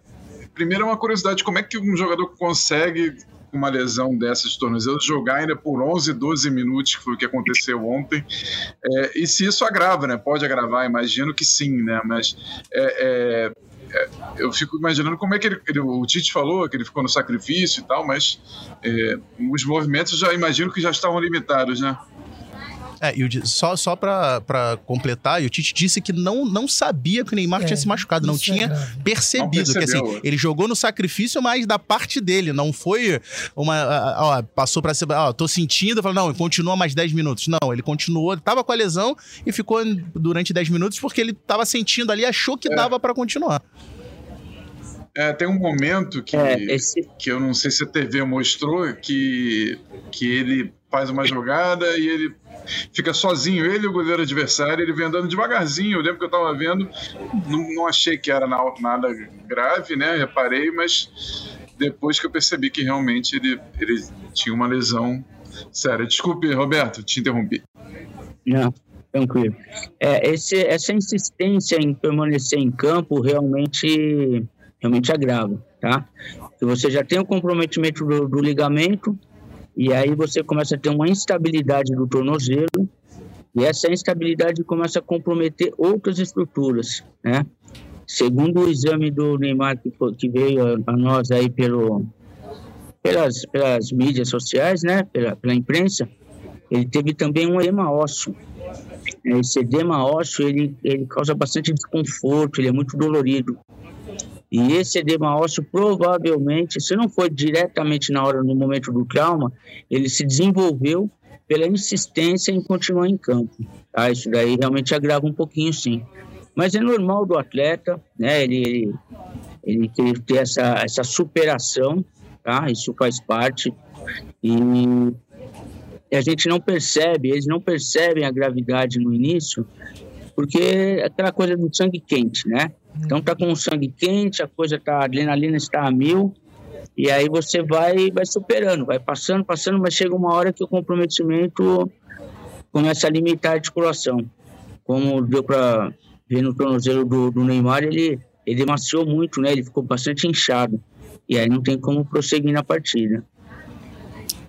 primeiro é uma curiosidade, como é que um jogador consegue com uma lesão dessa de tornozelo jogar ainda por 11, 12 minutos, que foi o que aconteceu ontem, é, e se isso agrava, né? Pode agravar, imagino que sim, né? Mas é, é, é, eu fico imaginando como é que ele, ele- o Tite falou que ele ficou no sacrifício e tal, mas é, os movimentos já imagino que já estavam limitados, né? É, e o só, só pra, pra completar, e o Tite disse que não, não sabia que o Neymar É, tinha se machucado, não é tinha percebido. Não que assim, ele jogou no sacrifício, mas da parte dele, não foi uma. Ó, passou pra ser. Ó, tô sentindo, falou, não, continua mais 10 minutos. Não, ele continuou, tava com a lesão e ficou durante 10 minutos porque ele tava sentindo ali, achou que dava pra continuar. É, tem um momento que, É, esse, que eu não sei se a TV mostrou, que, que ele faz uma jogada e ele fica sozinho, ele e o goleiro adversário, ele vem andando devagarzinho. Eu lembro que eu tava vendo, não, não achei que era na- nada grave, né? Reparei, mas depois que eu percebi que realmente ele, ele tinha uma lesão séria. Desculpe, Roberto, te interrompi. Não, tranquilo. É, esse, essa insistência em permanecer em campo realmente, realmente agrava, tá? Você já tem o comprometimento do, do ligamento, e aí você começa a ter uma instabilidade do tornozelo, e essa instabilidade começa a comprometer outras estruturas, né? Segundo o exame do Neymar que, que veio a nós aí pelo, pelas, pelas mídias sociais, né? Pela, pela imprensa, ele teve também um edema ósseo. Esse edema ósseo, ele, ele causa bastante desconforto, ele é muito dolorido. E esse edema ósseo, provavelmente, se não foi diretamente na hora, no momento do trauma, ele se desenvolveu pela insistência em continuar em campo. Tá? Isso daí realmente agrava um pouquinho, sim. Mas é normal do atleta, né? Ele, ele, ele ter essa, essa superação, tá? Isso faz parte. E a gente não percebe, eles não percebem a gravidade no início, porque é aquela coisa do sangue quente, né? Então tá com o sangue quente, a coisa tá, a adrenalina está a mil, e aí você vai, vai superando, vai passando, passando, mas chega uma hora que o comprometimento começa a limitar a articulação. Como deu para ver no tornozelo do, do Neymar, ele, ele muito, né? Ele ficou bastante inchado. E aí não tem como prosseguir na partida.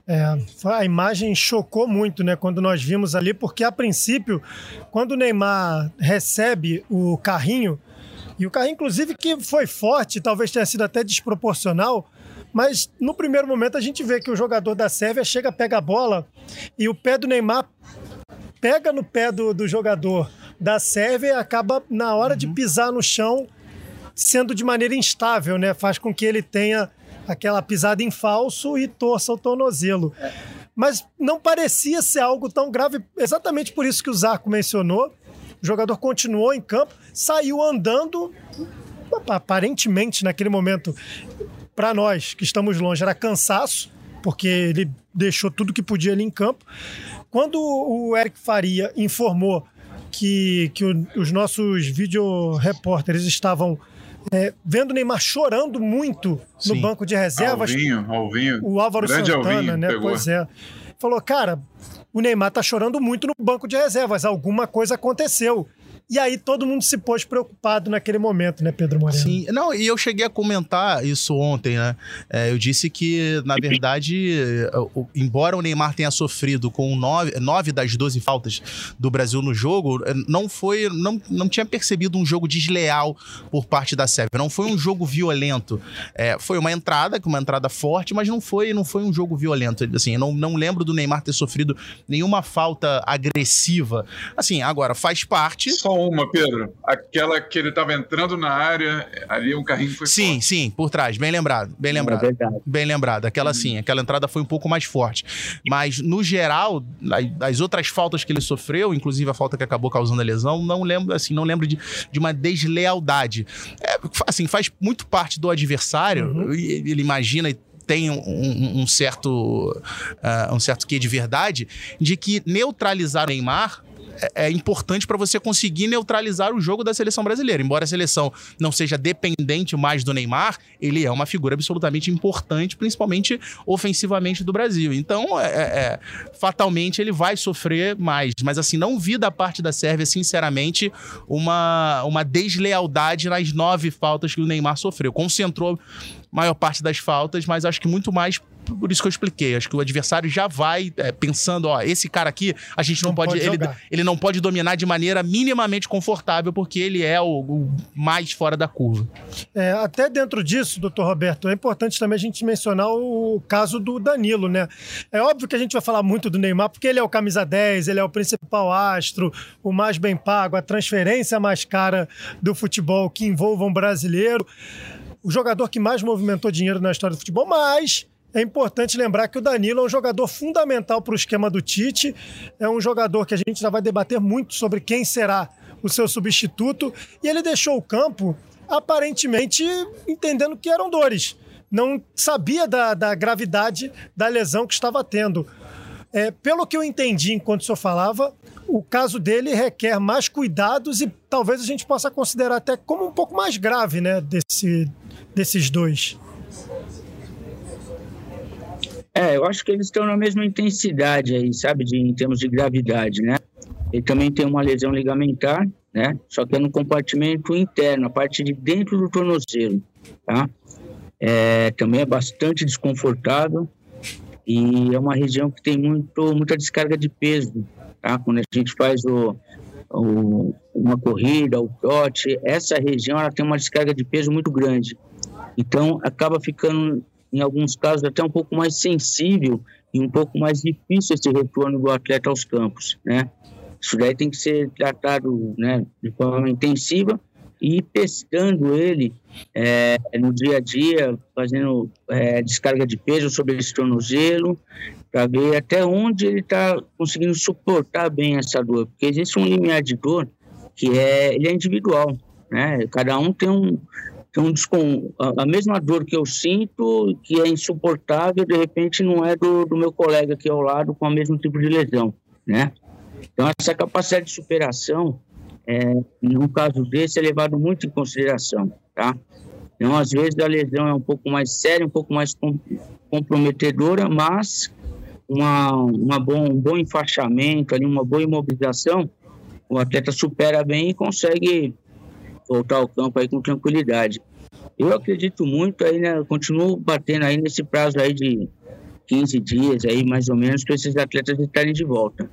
É, a imagem chocou muito, né, quando nós vimos ali, porque a princípio, quando o Neymar recebe o carrinho, e o carrinho, inclusive, que foi forte, talvez tenha sido até desproporcional, mas no primeiro momento a gente vê que o jogador da Sérvia chega, pega a bola e o pé do Neymar pega no pé do, do jogador da Sérvia e acaba, na hora de pisar no chão, sendo de maneira instável, né? Faz com que ele tenha aquela pisada em falso e torça o tornozelo. Mas não parecia ser algo tão grave, exatamente por isso que o Zarco mencionou. O jogador continuou em campo, saiu andando, aparentemente naquele momento, para nós que estamos longe, era cansaço, porque ele deixou tudo que podia ali em campo. Quando o Eric Faria informou que, que o, os nossos vídeo repórteres estavam é, vendo o Neymar chorando muito Sim. no banco de reservas. Alvinho, Alvinho. O Álvaro Grande Santana, Alvinho, né? Pegou. Pois é. Falou, cara, o Neymar tá chorando muito no banco de reservas. Alguma coisa aconteceu. E aí todo mundo se pôs preocupado naquele momento, né, Pedro Moreno? Sim, não, e eu cheguei a comentar isso ontem, né? É, eu disse que, na verdade, embora o Neymar tenha sofrido com nove, nove das 12 faltas do Brasil no jogo, é, não foi. Não, não tinha percebido um jogo desleal por parte da Sérvia. Não foi um jogo violento. É, foi uma entrada, uma entrada forte, mas não foi, não foi um jogo violento. Assim, eu não, não lembro do Neymar ter sofrido nenhuma falta agressiva. Assim, agora, faz parte. Só uma, Pedro. Aquela que ele estava entrando na área, ali um carrinho foi Sim, forte. sim, por trás. Bem lembrado, bem lembrado. É bem lembrado. Aquela sim, aquela entrada foi um pouco mais forte. Mas, no geral, as outras faltas que ele sofreu, inclusive a falta que acabou causando a lesão, não lembro, assim, não lembro de, de uma deslealdade. É, assim, faz muito parte do adversário. Uhum. Ele imagina e tem um, um, um certo uh, um certo quê de verdade de que neutralizar o Neymar é, é importante para você conseguir neutralizar o jogo da seleção brasileira. Embora a seleção não seja dependente mais do Neymar, ele é uma figura absolutamente importante, principalmente ofensivamente do Brasil. Então, é, é, é, fatalmente, ele vai sofrer mais. Mas, assim, não vi da parte da Sérvia, sinceramente, uma, uma deslealdade nas nove faltas que o Neymar sofreu. Concentrou maior parte das faltas, mas acho que muito mais por isso que eu expliquei. Acho que o adversário já vai é, pensando, ó, esse cara aqui, a gente não, não pode. pode ele, ele não pode dominar de maneira minimamente confortável, porque ele é o, o mais fora da curva. É, até dentro disso, doutor Roberto, é importante também a gente mencionar o caso do Danilo, né? É óbvio que a gente vai falar muito do Neymar, porque ele é o camisa 10, ele é o principal astro, o mais bem pago, a transferência mais cara do futebol que envolva um brasileiro o jogador que mais movimentou dinheiro na história do futebol, mas é importante lembrar que o Danilo é um jogador fundamental para o esquema do Tite. É um jogador que a gente já vai debater muito sobre quem será o seu substituto. E ele deixou o campo aparentemente entendendo que eram dores. Não sabia da, da gravidade da lesão que estava tendo. É, pelo que eu entendi enquanto o senhor falava, o caso dele requer mais cuidados e talvez a gente possa considerar até como um pouco mais grave, né, desse, desses dois. É, eu acho que eles estão na mesma intensidade aí, sabe, de, em termos de gravidade, né? Ele também tem uma lesão ligamentar, né? Só que é no compartimento interno, a parte de dentro do tornozelo, tá? É, também é bastante desconfortável e é uma região que tem muito, muita descarga de peso, tá? Quando a gente faz o, o, uma corrida, o trote, essa região ela tem uma descarga de peso muito grande. Então, acaba ficando em alguns casos, até um pouco mais sensível e um pouco mais difícil esse retorno do atleta aos campos, né? Isso daí tem que ser tratado né, de forma intensiva e testando ele é, no dia a dia, fazendo é, descarga de peso sobre esse tornozelo, para ver até onde ele está conseguindo suportar bem essa dor, porque existe um limiar de dor que é, ele é individual, né? Cada um tem um, então, a mesma dor que eu sinto, que é insuportável, de repente não é do, do meu colega aqui ao lado com o mesmo tipo de lesão, né? Então, essa capacidade de superação, é, num caso desse, é levado muito em consideração, tá? Então, às vezes, a lesão é um pouco mais séria, um pouco mais comprometedora, mas uma, uma bom, um bom enfaixamento, ali, uma boa imobilização, o atleta supera bem e consegue voltar ao campo aí com tranquilidade. Eu acredito muito aí, né? Continuo batendo aí nesse prazo aí de 15 dias aí, mais ou menos, para esses atletas estarem de volta.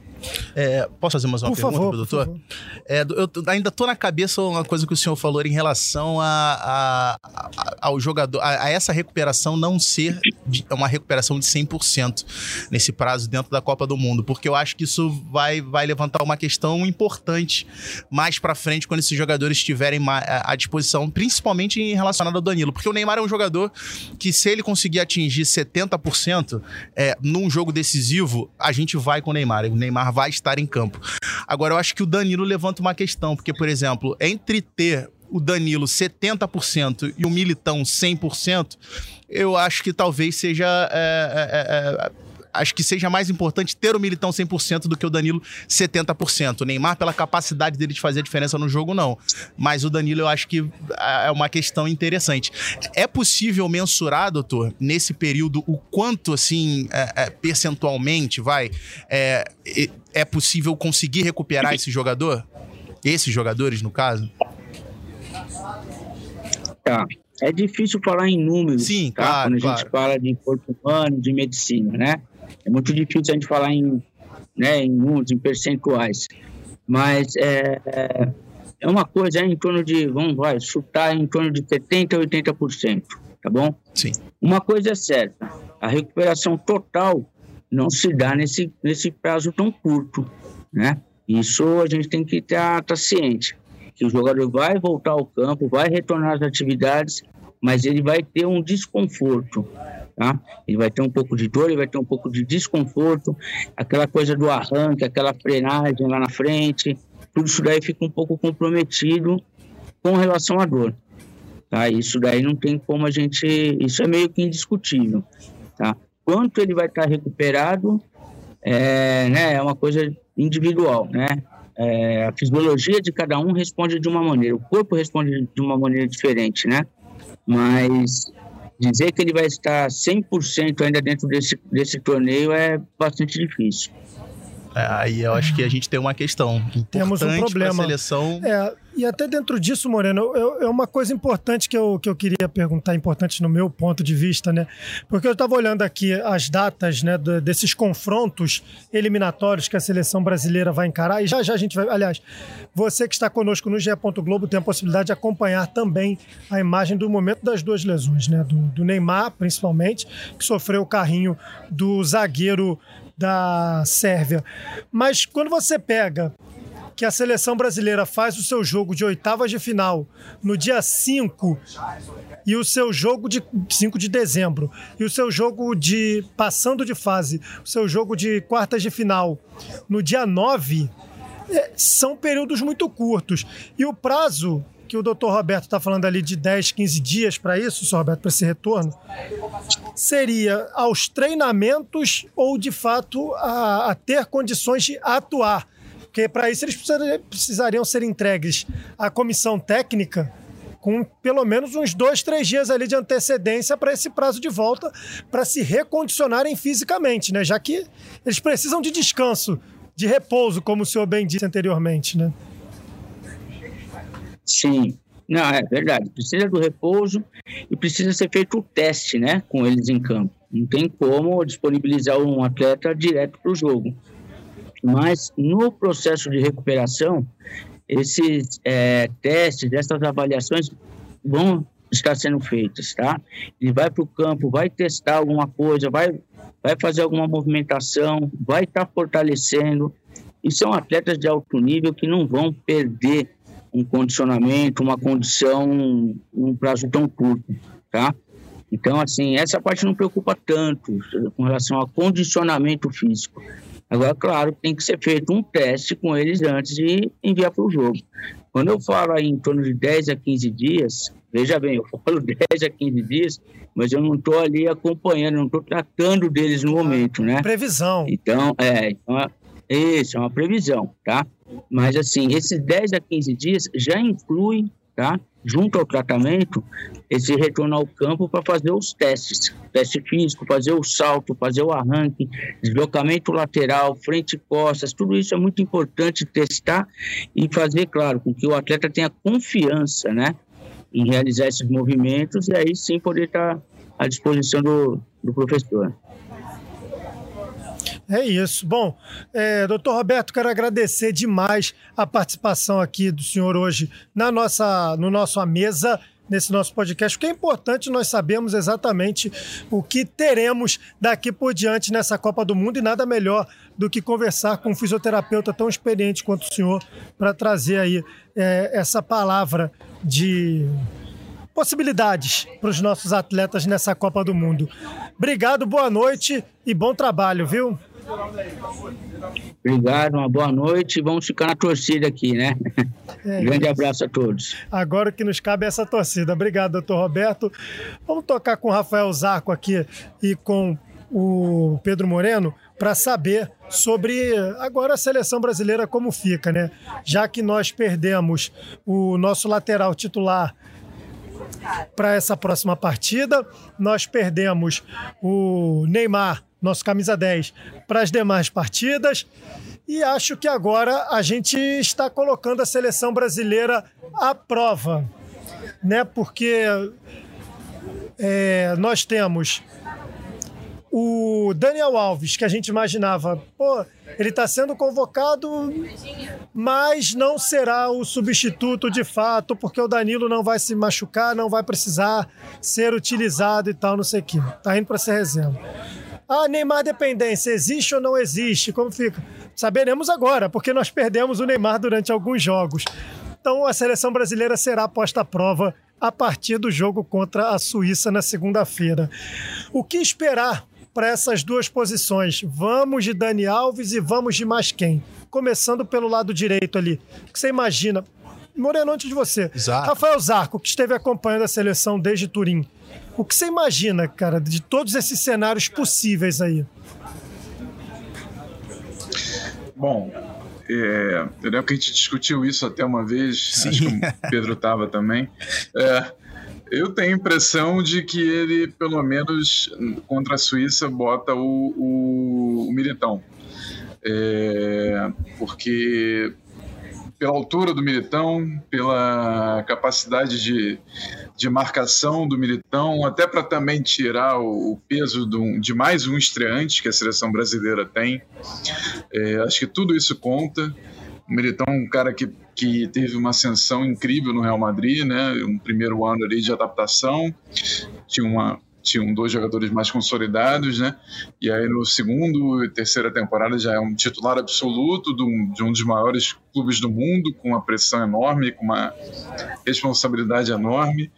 É, posso fazer mais uma por pergunta, favor, doutor? É, eu ainda tô na cabeça uma coisa que o senhor falou em relação a, a, a ao jogador, a, a, essa recuperação não ser de, uma recuperação de 100% nesse prazo dentro da Copa do Mundo, porque eu acho que isso vai, vai levantar uma questão importante mais para frente quando esses jogadores estiverem à disposição, principalmente em relacionado ao Danilo, porque o Neymar é um jogador que se ele conseguir atingir 70% é, num jogo decisivo, a gente vai com o Neymar. O Neymar vai estar em campo. Agora, eu acho que o Danilo levanta uma questão, porque, por exemplo, entre ter o Danilo 70% e o Militão 100%, eu acho que talvez seja. É, é, é acho que seja mais importante ter o Militão 100% do que o Danilo 70%. O Neymar, pela capacidade dele de fazer a diferença no jogo, não. Mas o Danilo, eu acho que é uma questão interessante. É possível mensurar, doutor, nesse período, o quanto, assim, é, é, percentualmente, vai, é, é possível conseguir recuperar esse jogador? Esses jogadores, no caso? Tá. É difícil falar em números, Sim, tá? claro, quando a claro. gente fala de corpo humano, de medicina, né? É muito difícil a gente falar em, né, em números, em percentuais. Mas é, é, é uma coisa é em torno de, vamos vai, chutar em torno de 70% a 80%, tá bom? Sim. Uma coisa é certa, a recuperação total não se dá nesse, nesse prazo tão curto, né? Isso a gente tem que estar tá ciente, que o jogador vai voltar ao campo, vai retornar às atividades, mas ele vai ter um desconforto, tá? Ele vai ter um pouco de dor, ele vai ter um pouco de desconforto, aquela coisa do arranque, aquela frenagem lá na frente, tudo isso daí fica um pouco comprometido com relação à dor. Tá? Isso daí não tem como a gente. Isso é meio que indiscutível. Tá? Quanto ele vai estar recuperado é, né, é uma coisa individual. Né? É, a fisiologia de cada um responde de uma maneira, o corpo responde de uma maneira diferente. Né? Mas dizer que ele vai estar 100% ainda dentro desse, desse torneio é bastante difícil. É, aí eu acho que a gente tem uma questão Temos um problema. seleção. É, e até dentro disso, Moreno, eu- é uma coisa importante que eu, que eu queria perguntar, importante no meu ponto de vista, né? Porque eu estava olhando aqui as datas né, do- desses confrontos eliminatórios que a seleção brasileira vai encarar, e já já a gente vai. Aliás, você que está conosco no GE. Globo tem a possibilidade de acompanhar também a imagem do momento das duas lesões, né? Do, do Neymar, principalmente, que sofreu o carrinho do zagueiro da Sérvia. Mas quando você pega que a seleção brasileira faz o seu jogo de oitavas de final no dia 5 e o seu jogo de 5 de dezembro e o seu jogo de passando de fase, o seu jogo de quartas de final no dia 9, é, são períodos muito curtos. E o prazo que o doutor Roberto está falando ali de 10, 15 dias para isso, Sr. Roberto, para esse retorno, seria aos treinamentos ou, de fato, a, a ter condições de atuar. Porque para isso eles precisariam, ser entregues à comissão técnica com pelo menos uns dois, três dias ali de antecedência para esse prazo de volta, para se recondicionarem fisicamente, né? Já que eles precisam de descanso, de repouso, como o senhor bem disse anteriormente, né? Sim, não, é verdade. Precisa do repouso e precisa ser feito o teste, né, com eles em campo. Não tem como disponibilizar um atleta direto para o jogo. Mas no processo de recuperação, esses é, testes, essas avaliações vão estar sendo feitas, tá? Ele vai para o campo, vai testar alguma coisa, vai, vai fazer alguma movimentação, vai estar fortalecendo. E são atletas de alto nível que não vão perder um condicionamento, uma condição num prazo tão curto, tá? Então, assim, essa parte não preocupa tanto com relação ao condicionamento físico. Agora, claro, tem que ser feito um teste com eles antes de enviar para o jogo. Quando eu falo aí em torno de 10 a 15 dias, veja bem, eu falo 10 a 15 dias, mas eu não estou ali acompanhando, não estou tratando deles no momento, né? Previsão. Então, é, então, é- isso é uma previsão, tá? Mas, assim, esses 10 a 15 dias já inclui, tá? Junto ao tratamento, esse retorno ao campo para fazer os testes. Teste físico, fazer o salto, fazer o arranque, deslocamento lateral, frente e costas, tudo isso é muito importante testar e fazer, claro, com que o atleta tenha confiança, né? Em realizar esses movimentos e aí sim poder estar à disposição do, do professor. É isso. Bom, é, doutor Roberto, quero agradecer demais a participação aqui do senhor hoje na nossa, no nosso Mesa, nesse nosso podcast, porque é importante nós sabermos exatamente o que teremos daqui por diante nessa Copa do Mundo e nada melhor do que conversar com um fisioterapeuta tão experiente quanto o senhor para trazer aí é, essa palavra de possibilidades para os nossos atletas nessa Copa do Mundo. Obrigado, boa noite e bom trabalho, viu? Obrigado, uma boa noite. Vamos ficar na torcida aqui, né? É Grande abraço a todos. Agora o que nos cabe é essa torcida. Obrigado, doutor Roberto. Vamos tocar com o Rafael Zarco aqui e com o Pedro Moreno para saber sobre agora a seleção brasileira como fica, né? Já que nós perdemos o nosso lateral titular para essa próxima partida, nós perdemos o Neymar, nosso camisa 10, para as demais partidas. E acho que agora a gente está colocando a seleção brasileira à prova, né? Porque é, nós temos o Daniel Alves, que a gente imaginava, pô, ele está sendo convocado, mas não será o substituto de fato, porque o Danilo não vai se machucar, não vai precisar ser utilizado e tal, não sei o que. Tá indo para ser reserva. Ah, Neymar dependência, existe ou não existe? Como fica? Saberemos agora, porque nós perdemos o Neymar durante alguns jogos. Então a seleção brasileira será posta à prova a partir do jogo contra a Suíça na segunda-feira. O que esperar para essas duas posições? Vamos de Dani Alves e vamos de mais quem? Começando pelo lado direito ali. O que você imagina? Moreno, antes de você. Zarco. Rafael Zarco, que esteve acompanhando a seleção desde Turim. O que você imagina, cara, de todos esses cenários possíveis aí? Bom, é, eu lembro que a gente discutiu isso até uma vez, Sim. acho que o Pedro estava também. É, eu tenho a impressão de que ele, pelo menos contra a Suíça, bota o, o, o Militão. É, porque pela altura do Militão, pela capacidade de, de marcação do Militão, até para também tirar o, o peso do, de mais um estreante que a seleção brasileira tem. É, acho que tudo isso conta. O Militão é um cara que, que teve uma ascensão incrível no Real Madrid, né? Um primeiro ano ali de adaptação, tinha uma tinham dois jogadores mais consolidados, né? E aí no segundo e terceira temporada já é um titular absoluto de um, de um dos maiores clubes do mundo, com uma pressão enorme, com uma responsabilidade enorme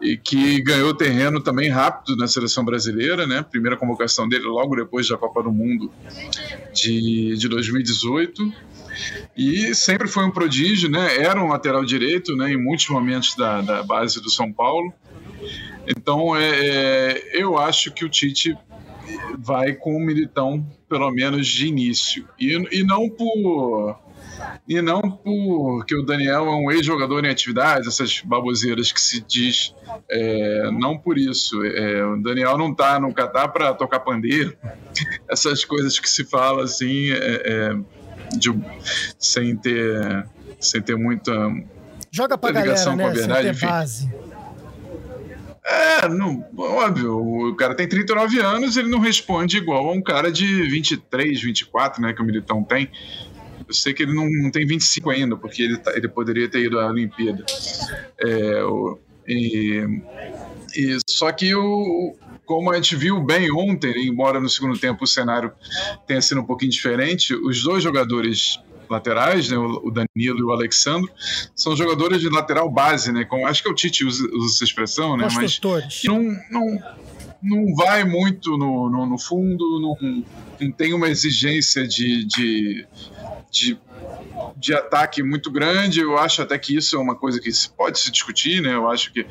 e que ganhou terreno também rápido na seleção brasileira, né? Primeira convocação dele logo depois da Copa do Mundo de, de 2018 e sempre foi um prodígio, né? Era um lateral direito, né? Em muitos momentos da, da base do São Paulo. Então, é, é, eu acho que o Tite vai com o Militão, pelo menos de início. E, e não por. E não porque o Daniel é um ex-jogador em atividades, essas baboseiras que se diz. É, não por isso. É, o Daniel não está no Catar para tocar pandeiro. Essas coisas que se fala assim, é, de, sem ter sem ter muita Joga pra ligação galera, com né? a verdade, Sem ter enfim. É, não, óbvio, o cara tem 39 anos, ele não responde igual a um cara de 23, 24, né, que o Militão tem. Eu sei que ele não, não tem 25 ainda, porque ele, tá- ele poderia ter ido à Olimpíada. É, o- e, e- só que o, como a gente viu bem ontem, embora no segundo tempo o cenário tenha sido um pouquinho diferente, os dois jogadores laterais, né, o Danilo e o Alexandro, são jogadores de lateral base, né? Como, acho que é o Tite usa, usa essa expressão, né? Mas não, não, não vai muito no, no, no fundo, não, não tem uma exigência de, de, de, de ataque muito grande. Eu acho até que isso é uma coisa que se pode se discutir, né? Eu acho que,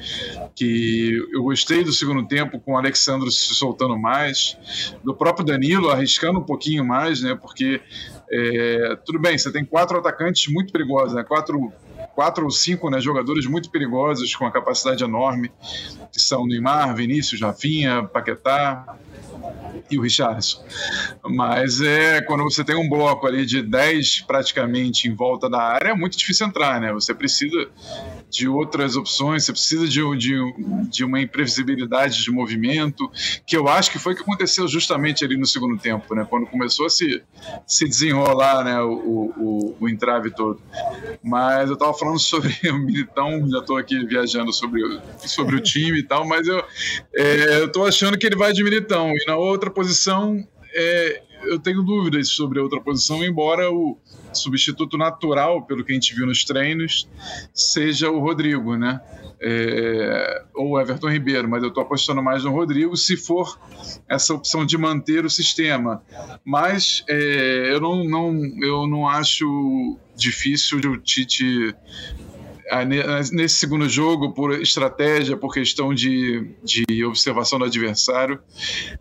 que eu gostei do segundo tempo com o Alexandre se soltando mais, do próprio Danilo arriscando um pouquinho mais, né? Porque é, tudo bem, você tem quatro atacantes muito perigosos, né? Quatro, quatro ou cinco né, jogadores muito perigosos com uma capacidade enorme, que são Neymar, Vinícius, Rafinha, Paquetá e o Richarlison. Mas é quando você tem um bloco ali de 10 praticamente em volta da área, é muito difícil entrar, né? Você precisa de outras opções, você precisa de, de, de uma imprevisibilidade de movimento, que eu acho que foi o que aconteceu justamente ali no segundo tempo, né? Quando começou a se, se desenrolar né, o, o, o entrave todo. Mas eu estava falando sobre o Militão, já estou aqui viajando sobre, sobre o time e tal, mas eu é, tô achando que ele vai de Militão. E na outra posição, é, eu tenho dúvidas sobre a outra posição, embora o substituto natural, pelo que a gente viu nos treinos, seja o Rodrigo, né? É, ou Everton Ribeiro, mas eu tô apostando mais no Rodrigo se for essa opção de manter o sistema. Mas é, eu, não, não, eu não acho difícil o Tite nesse segundo jogo, por estratégia, por questão de, de observação do adversário,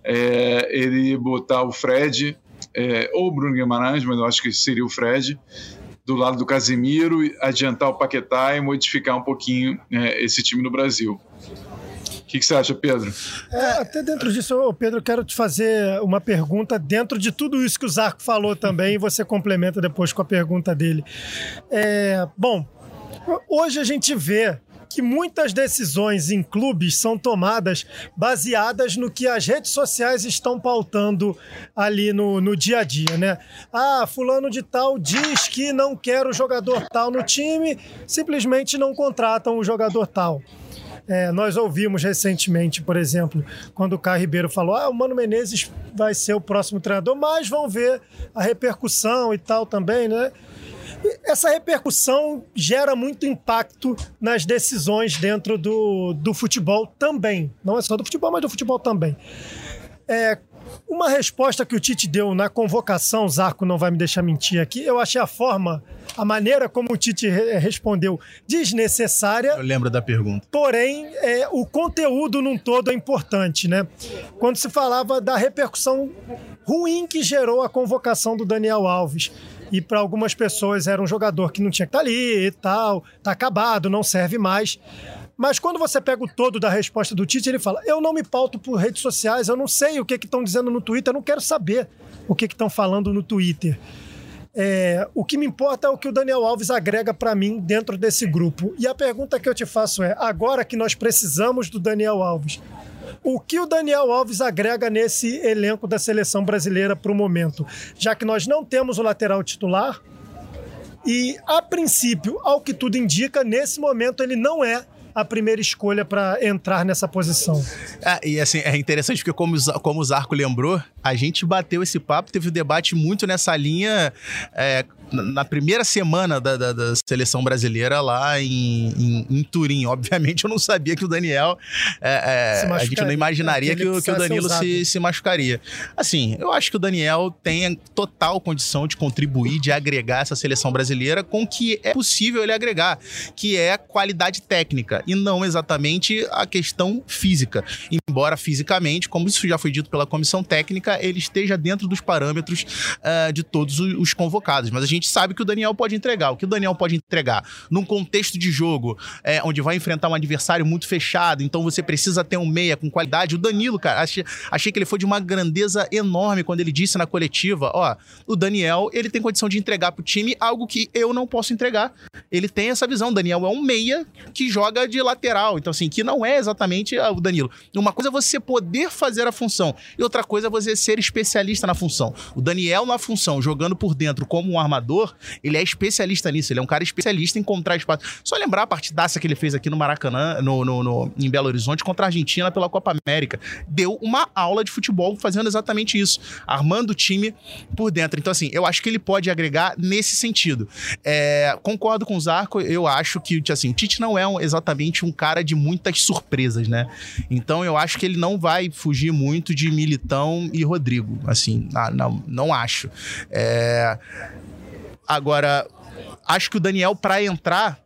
é, ele botar o Fred, é, ou o Bruno Guimarães, mas eu acho que seria o Fred, do lado do Casemiro, adiantar o Paquetá e modificar um pouquinho é, esse time no Brasil. O que, que, você acha, Pedro? É, até dentro disso, Pedro, quero te fazer uma pergunta dentro de tudo isso que o Zarco falou também, e você complementa depois com a pergunta dele. É, bom, hoje a gente vê que muitas decisões em clubes são tomadas baseadas no que as redes sociais estão pautando ali no, no dia a dia, né? Ah, fulano de tal diz que não quer o jogador tal no time, simplesmente não contratam o jogador tal. É, nós ouvimos recentemente, por exemplo, quando o Caio Ribeiro falou: ah, o Mano Menezes vai ser o próximo treinador, mas vão ver a repercussão e tal também, né? Essa repercussão gera muito impacto nas decisões dentro do, do futebol também. Não é só do futebol, mas do futebol também. É, uma resposta que o Tite deu na convocação, Zarco não vai me deixar mentir aqui, eu achei a forma, a maneira como o Tite re respondeu desnecessária. Eu lembro da pergunta. Porém, é, o conteúdo num todo é importante, né? Quando se falava da repercussão ruim que gerou a convocação do Daniel Alves e para algumas pessoas era um jogador que não tinha que estar tá ali e tal, tá acabado, não serve mais. Mas quando você pega o todo da resposta do Tite, ele fala: Eu não me pauto por redes sociais, eu não sei o que estão dizendo no Twitter, eu não quero saber o que estão falando no Twitter. É, o que me importa é o que o Daniel Alves agrega para mim dentro desse grupo. E a pergunta que eu te faço é: agora que nós precisamos do Daniel Alves, o que o Daniel Alves agrega nesse elenco da seleção brasileira para o momento? Já que nós não temos o lateral titular e, a princípio, ao que tudo indica, nesse momento ele não é a primeira escolha para entrar nessa posição. É, e assim, é interessante porque, como, como o Zarco lembrou, a gente bateu esse papo, teve um debate muito nessa linha é, na primeira semana da, da, da seleção brasileira lá em, em, em, Turim. Obviamente eu não sabia que o Daniel. É, é, a gente não imaginaria que, que, o Danilo se, se machucaria. Assim, eu acho que o Daniel tem total condição de contribuir, de agregar essa seleção brasileira com o que é possível ele agregar, que é qualidade técnica e não exatamente a questão física. Embora fisicamente, como isso já foi dito pela comissão técnica, ele esteja dentro dos parâmetros uh, de todos os convocados. Mas a gente sabe que o Daniel pode entregar. O que o Daniel pode entregar num contexto de jogo é, onde vai enfrentar um adversário muito fechado, então você precisa ter um meia com qualidade. O Danilo, cara, achei, achei que ele foi de uma grandeza enorme quando ele disse na coletiva: ó, o Daniel, ele tem condição de entregar pro time algo que eu não posso entregar. Ele tem essa visão. O Daniel é um meia que joga de lateral. Então, assim, que não é exatamente o Danilo. Uma coisa é você poder fazer a função, e outra coisa é você ser especialista na função. O Daniel, na função, jogando por dentro como um armador, ele é especialista nisso. Ele é um cara especialista em encontrar espaço. Só lembrar a partidaça que ele fez aqui no Maracanã, no, no, no, em Belo Horizonte, contra a Argentina pela Copa América. Deu uma aula de futebol fazendo exatamente isso, armando o time por dentro. Então, assim, eu acho que ele pode agregar nesse sentido. É, concordo com o Zarco, eu acho que assim, o Tite não é um, exatamente um cara de muitas surpresas, né? Então, eu acho que ele não vai fugir muito de Militão e Rodrigo. Assim, não, não acho. É... Agora, acho que o Daniel, para entrar,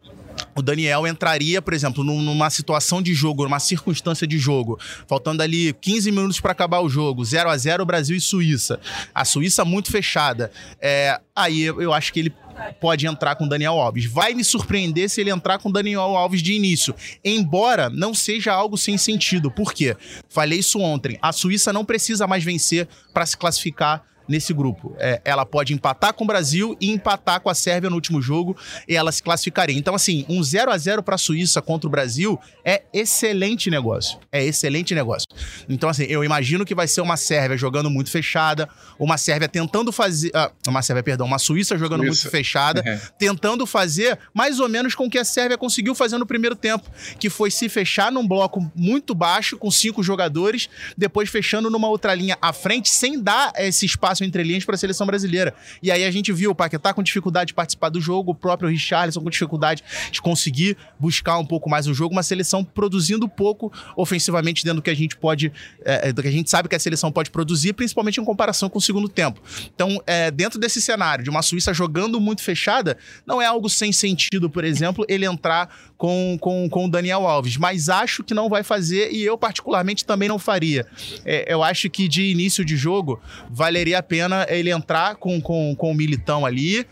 o Daniel entraria, por exemplo, numa situação de jogo, numa circunstância de jogo, faltando ali 15 minutos para acabar o jogo, 0 a 0 Brasil e Suíça. A Suíça muito fechada. É, aí eu acho que ele pode entrar com Daniel Alves. Vai me surpreender se ele entrar com Daniel Alves de início, embora não seja algo sem sentido. Por quê? Falei isso ontem. A Suíça não precisa mais vencer para se classificar nesse grupo. É, ela pode empatar com o Brasil e empatar com a Sérvia no último jogo e ela se classificaria. Então, assim, um 0 a 0 para a Suíça contra o Brasil é excelente negócio. É excelente negócio. Então, assim, eu imagino que vai ser uma Sérvia jogando muito fechada, uma Sérvia tentando fazer. Ah, uma Sérvia, perdão, uma Suíça jogando Suíça. muito fechada, uhum. tentando fazer mais ou menos com o que a Sérvia conseguiu fazer no primeiro tempo, que foi se fechar num bloco muito baixo, com cinco jogadores, depois fechando numa outra linha à frente, sem dar esse espaço passam entre linhas para a seleção brasileira. E aí a gente viu o Paquetá com dificuldade de participar do jogo, o próprio Richarlison com dificuldade de conseguir buscar um pouco mais o jogo, uma seleção produzindo pouco ofensivamente dentro do que a gente pode, é, do que a gente sabe que a seleção pode produzir, principalmente em comparação com o segundo tempo. Então, é, dentro desse cenário de uma Suíça jogando muito fechada, não é algo sem sentido, por exemplo, ele entrar com, com, com o Daniel Alves, mas acho que não vai fazer e eu particularmente também não faria. É, eu acho que de início de jogo valeria a pena ele entrar com, com, com o Militão ali,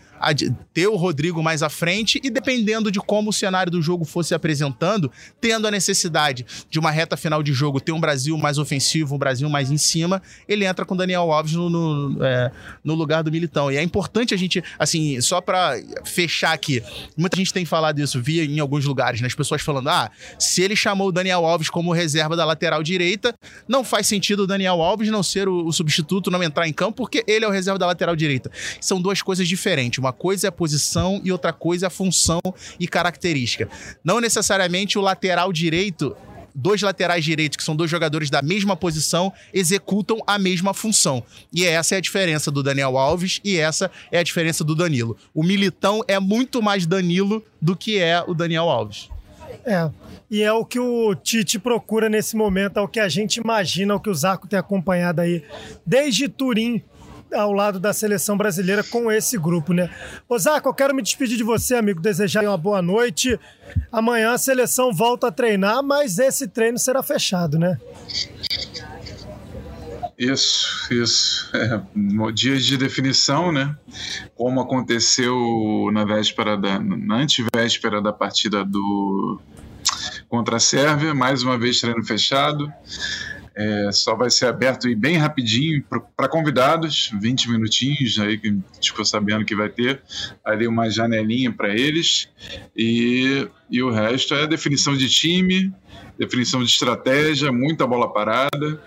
ter o Rodrigo mais à frente e dependendo de como o cenário do jogo fosse apresentando, tendo a necessidade de uma reta final de jogo ter um Brasil mais ofensivo, um Brasil mais em cima, ele entra com Daniel Alves no, no, é, no lugar do Militão. E é importante a gente, assim, só para fechar aqui, muita gente tem falado isso, via em alguns lugares, né? As pessoas falando, ah, se ele chamou o Daniel Alves como reserva da lateral direita, não faz sentido o Daniel Alves não ser o, o substituto, não entrar em campo, porque ele é o reserva da lateral direita. São duas coisas diferentes. Uma coisa é a posição e outra coisa é a função e característica. Não necessariamente o lateral direito dois laterais direitos, que são dois jogadores da mesma posição, executam a mesma função. E essa é a diferença do Daniel Alves e essa é a diferença do Danilo. O Militão é muito mais Danilo do que é o Daniel Alves. É. E é o que o Tite procura nesse momento, é o que a gente imagina, é o que o Zarco tem acompanhado aí desde Turim ao lado da seleção brasileira com esse grupo, né? Osaka, eu quero me despedir de você, amigo, desejar uma boa noite. Amanhã a seleção volta a treinar, mas esse treino será fechado, né? Isso, isso. É, dias de definição, né? Como aconteceu na véspera da, na antivéspera da partida do contra a Sérvia, mais uma vez treino fechado. É, só vai ser aberto e bem rapidinho para convidados, 20 minutinhos aí que ficou sabendo que vai ter. Ali uma janelinha para eles. E, e o resto é definição de time, definição de estratégia, muita bola parada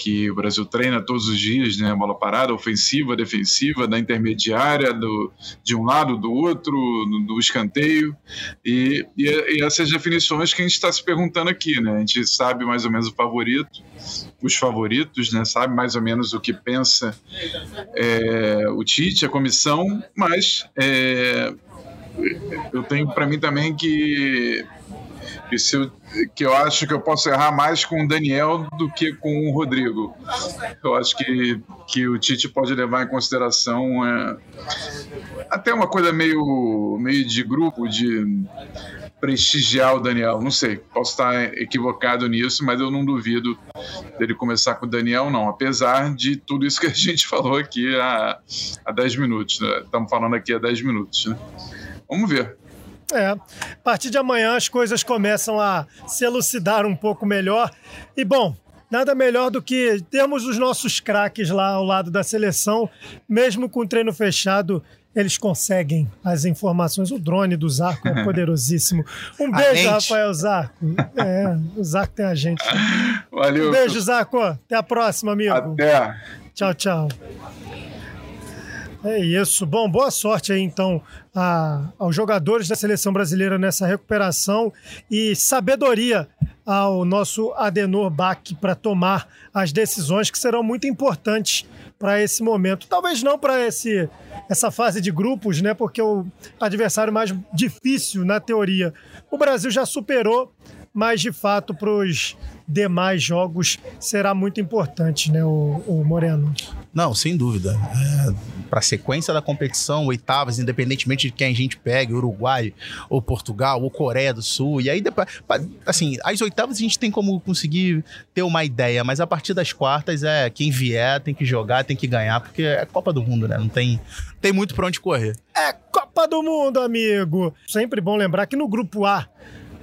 que o Brasil treina todos os dias, né? Bola parada, ofensiva, defensiva, da intermediária, do, de um lado, do outro, do, do escanteio. E, e, e, essas definições que a gente está se perguntando aqui, né? A gente sabe mais ou menos o favorito, os favoritos, né? Sabe mais ou menos o que pensa é, o Tite, a comissão, mas é, eu tenho para mim também que que, se eu, que eu acho que eu posso errar mais com o Daniel do que com o Rodrigo. Eu acho que, que o Tite pode levar em consideração é, até uma coisa meio, meio de grupo, de prestigiar o Daniel. Não sei, posso estar equivocado nisso, mas eu não duvido dele começar com o Daniel, não. Apesar de tudo isso que a gente falou aqui há, há 10 minutos. Né? Estamos falando aqui há 10 minutos. Né? Vamos ver. É. A partir de amanhã as coisas começam a se elucidar um pouco melhor. E bom, nada melhor do que termos os nossos craques lá ao lado da seleção, mesmo com o treino fechado. Eles conseguem as informações. O drone do Zarco é poderosíssimo. Um beijo, Rafael Zarco. É, o Zarco tem a gente. Valeu. Um beijo, Zarco. Até a próxima, amigo. Até. Tchau, tchau. É isso. Bom, boa sorte aí então a, aos jogadores da seleção brasileira nessa recuperação e sabedoria ao nosso Adenor Bach para tomar as decisões que serão muito importantes para esse momento. Talvez não para esse essa fase de grupos, né? Porque o adversário mais difícil na teoria. O Brasil já superou, mas de fato para os demais jogos será muito importante, né, o, o Moreno? Não, sem dúvida. É, Para a sequência da competição, oitavas, independentemente de quem a gente pegue, Uruguai, ou Portugal, ou Coreia do Sul, e aí depois, assim, as oitavas a gente tem como conseguir ter uma ideia, mas a partir das quartas é quem vier tem que jogar, tem que ganhar, porque é Copa do Mundo, né? Não tem, tem muito para onde correr. É Copa do Mundo, amigo! Sempre bom lembrar que no grupo A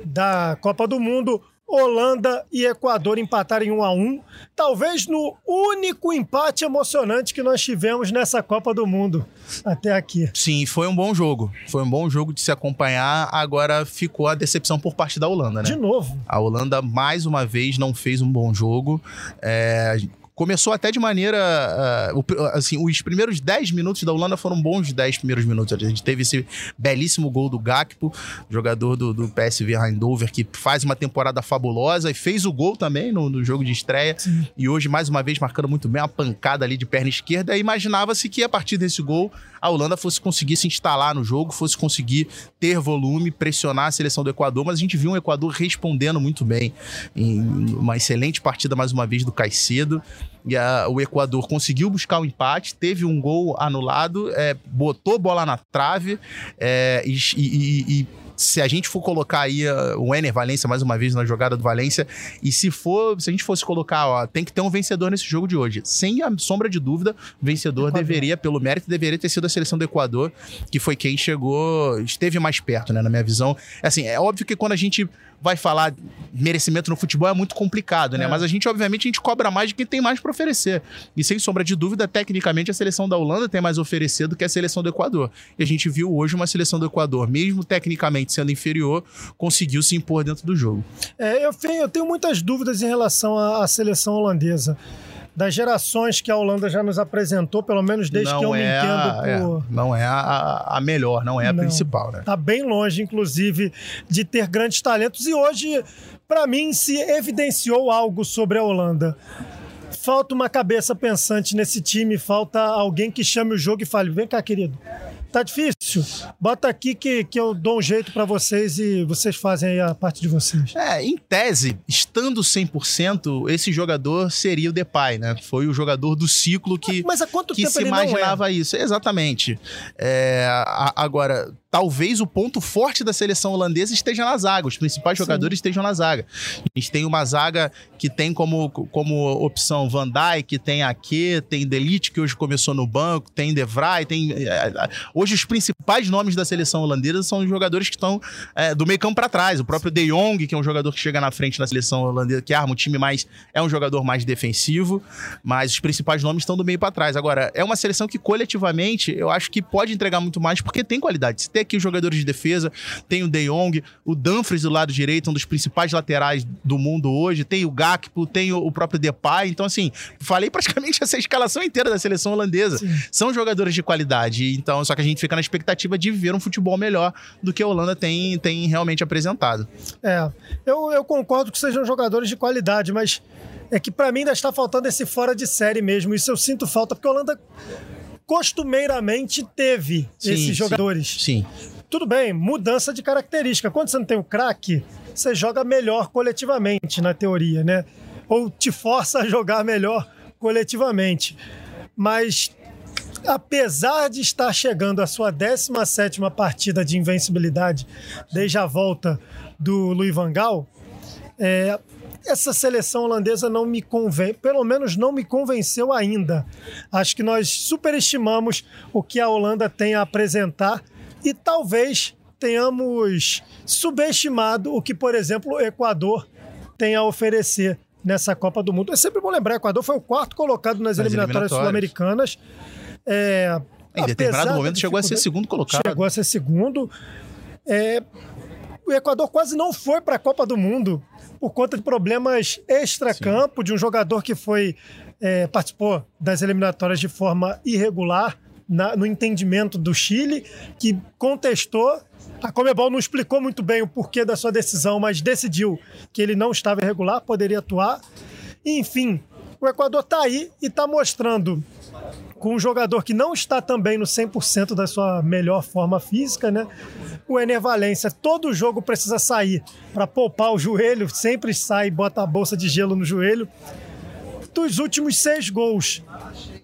da Copa do Mundo, Holanda e Equador empataram em 1 a 1 talvez no único empate emocionante que nós tivemos nessa Copa do Mundo até aqui. Sim, foi um bom jogo. Foi um bom jogo de se acompanhar. Agora ficou a decepção por parte da Holanda, né? De novo. A Holanda, mais uma vez, não fez um bom jogo. É, começou até de maneira. Uh, assim, os primeiros 10 minutos da Holanda foram bons 10 primeiros minutos. A gente teve esse belíssimo gol do Gakpo, jogador do, do PSV Eindhoven, que faz uma temporada fabulosa e fez o gol também no, no jogo de estreia. Sim. E hoje, mais uma vez, marcando muito bem uma pancada ali de perna esquerda. Imaginava-se que a partir desse gol a Holanda fosse conseguir se instalar no jogo, fosse conseguir ter volume, pressionar a seleção do Equador, mas a gente viu um Equador respondendo muito bem. Em uma excelente partida, mais uma vez, do Caicedo. E a, o Equador conseguiu buscar o um empate, teve um gol anulado, é, botou bola na trave é, e, e, e se a gente for colocar aí uh, o Ener Valência mais uma vez na jogada do Valência, e se for, se a gente fosse colocar, ó, tem que ter um vencedor nesse jogo de hoje. Sem a sombra de dúvida, o vencedor Equador. deveria, pelo mérito, deveria ter sido a seleção do Equador, que foi quem chegou, esteve mais perto, né, na minha visão. Assim, é óbvio que quando a gente vai falar merecimento no futebol é muito complicado, né? É. Mas a gente, obviamente, a gente cobra mais de quem tem mais para oferecer. E sem sombra de dúvida, tecnicamente, a seleção da Holanda tem mais a oferecer do que a seleção do Equador. E a gente viu hoje uma seleção do Equador, mesmo tecnicamente sendo inferior, conseguiu se impor dentro do jogo. É, eu, eu tenho muitas dúvidas em relação à, à seleção holandesa das gerações que a Holanda já nos apresentou, pelo menos desde não que eu é me entendo a, por... é, não é a, a, melhor, não é a não, principal, né? Tá bem longe, inclusive, de ter grandes talentos. E hoje, para mim, se evidenciou algo sobre a Holanda. Falta uma cabeça pensante nesse time, falta alguém que chame o jogo e fale: vem cá, querido Tá difícil? Bota aqui que, que eu dou um jeito para vocês e vocês fazem aí a parte de vocês. É, em tese, estando 100%, esse jogador seria o Depay, né? Foi o jogador do ciclo que, Mas há quanto que tempo se imaginava é? isso. Exatamente. É, a, agora, talvez o ponto forte da seleção holandesa esteja na zaga. Os principais Sim. jogadores estejam na zaga. A gente tem uma zaga que tem como, como opção Van Dijk, tem Ake, tem Delite, que hoje começou no banco, tem De Vrij, tem... É, é, hoje os principais nomes da seleção holandesa são os jogadores que estão é, do meio campo para trás. O próprio De Jong, que é um jogador que chega na frente da seleção holandesa, que arma o time mais... É um jogador mais defensivo, mas os principais nomes estão do meio para trás. Agora, é uma seleção que coletivamente eu acho que pode entregar muito mais porque tem qualidade. Se tem aqui os jogadores de defesa, tem o De Jong, o Dumfries do lado direito, um dos principais laterais do mundo hoje, tem o Gakpo, tem o próprio Depay. Então, assim, falei praticamente essa escalação inteira da seleção holandesa. Sim. São jogadores de qualidade. Então, só que a gente fica na expectativa de ver um futebol melhor do que a Holanda tem, tem realmente apresentado. É, eu, eu concordo que sejam jogadores de qualidade, mas é que para mim ainda está faltando esse fora de série mesmo. Isso eu sinto falta, porque a Holanda costumeiramente teve sim, esses jogadores. Sim. Tudo bem, mudança de característica. Quando você não tem o craque, você joga melhor coletivamente, na teoria, né? Ou te força a jogar melhor coletivamente. Mas apesar de estar chegando à sua 17 partida de invencibilidade desde a volta do Louis van Gaal, é, essa seleção holandesa não me convence, pelo menos não me convenceu ainda. Acho que nós superestimamos o que a Holanda tem a apresentar e talvez tenhamos subestimado o que, por exemplo, o Equador tem a oferecer nessa Copa do Mundo. É sempre bom lembrar, o Equador foi o quarto colocado nas, nas eliminatórias, eliminatórias. sul-americanas. É, em determinado momento chegou a ser segundo colocado. Chegou a ser segundo. É, o Equador quase não foi para a Copa do Mundo por conta de problemas extra-campo, de um jogador que foi é, participou das eliminatórias de forma irregular, na, no entendimento do Chile, que contestou. A Comebol não explicou muito bem o porquê da sua decisão, mas decidiu que ele não estava irregular, poderia atuar. Enfim, o Equador está aí e está mostrando com um jogador que não está também no 100% da sua melhor forma física, né? O Ener Valência, todo jogo precisa sair para poupar o joelho, sempre sai e bota a bolsa de gelo no joelho. Dos últimos seis gols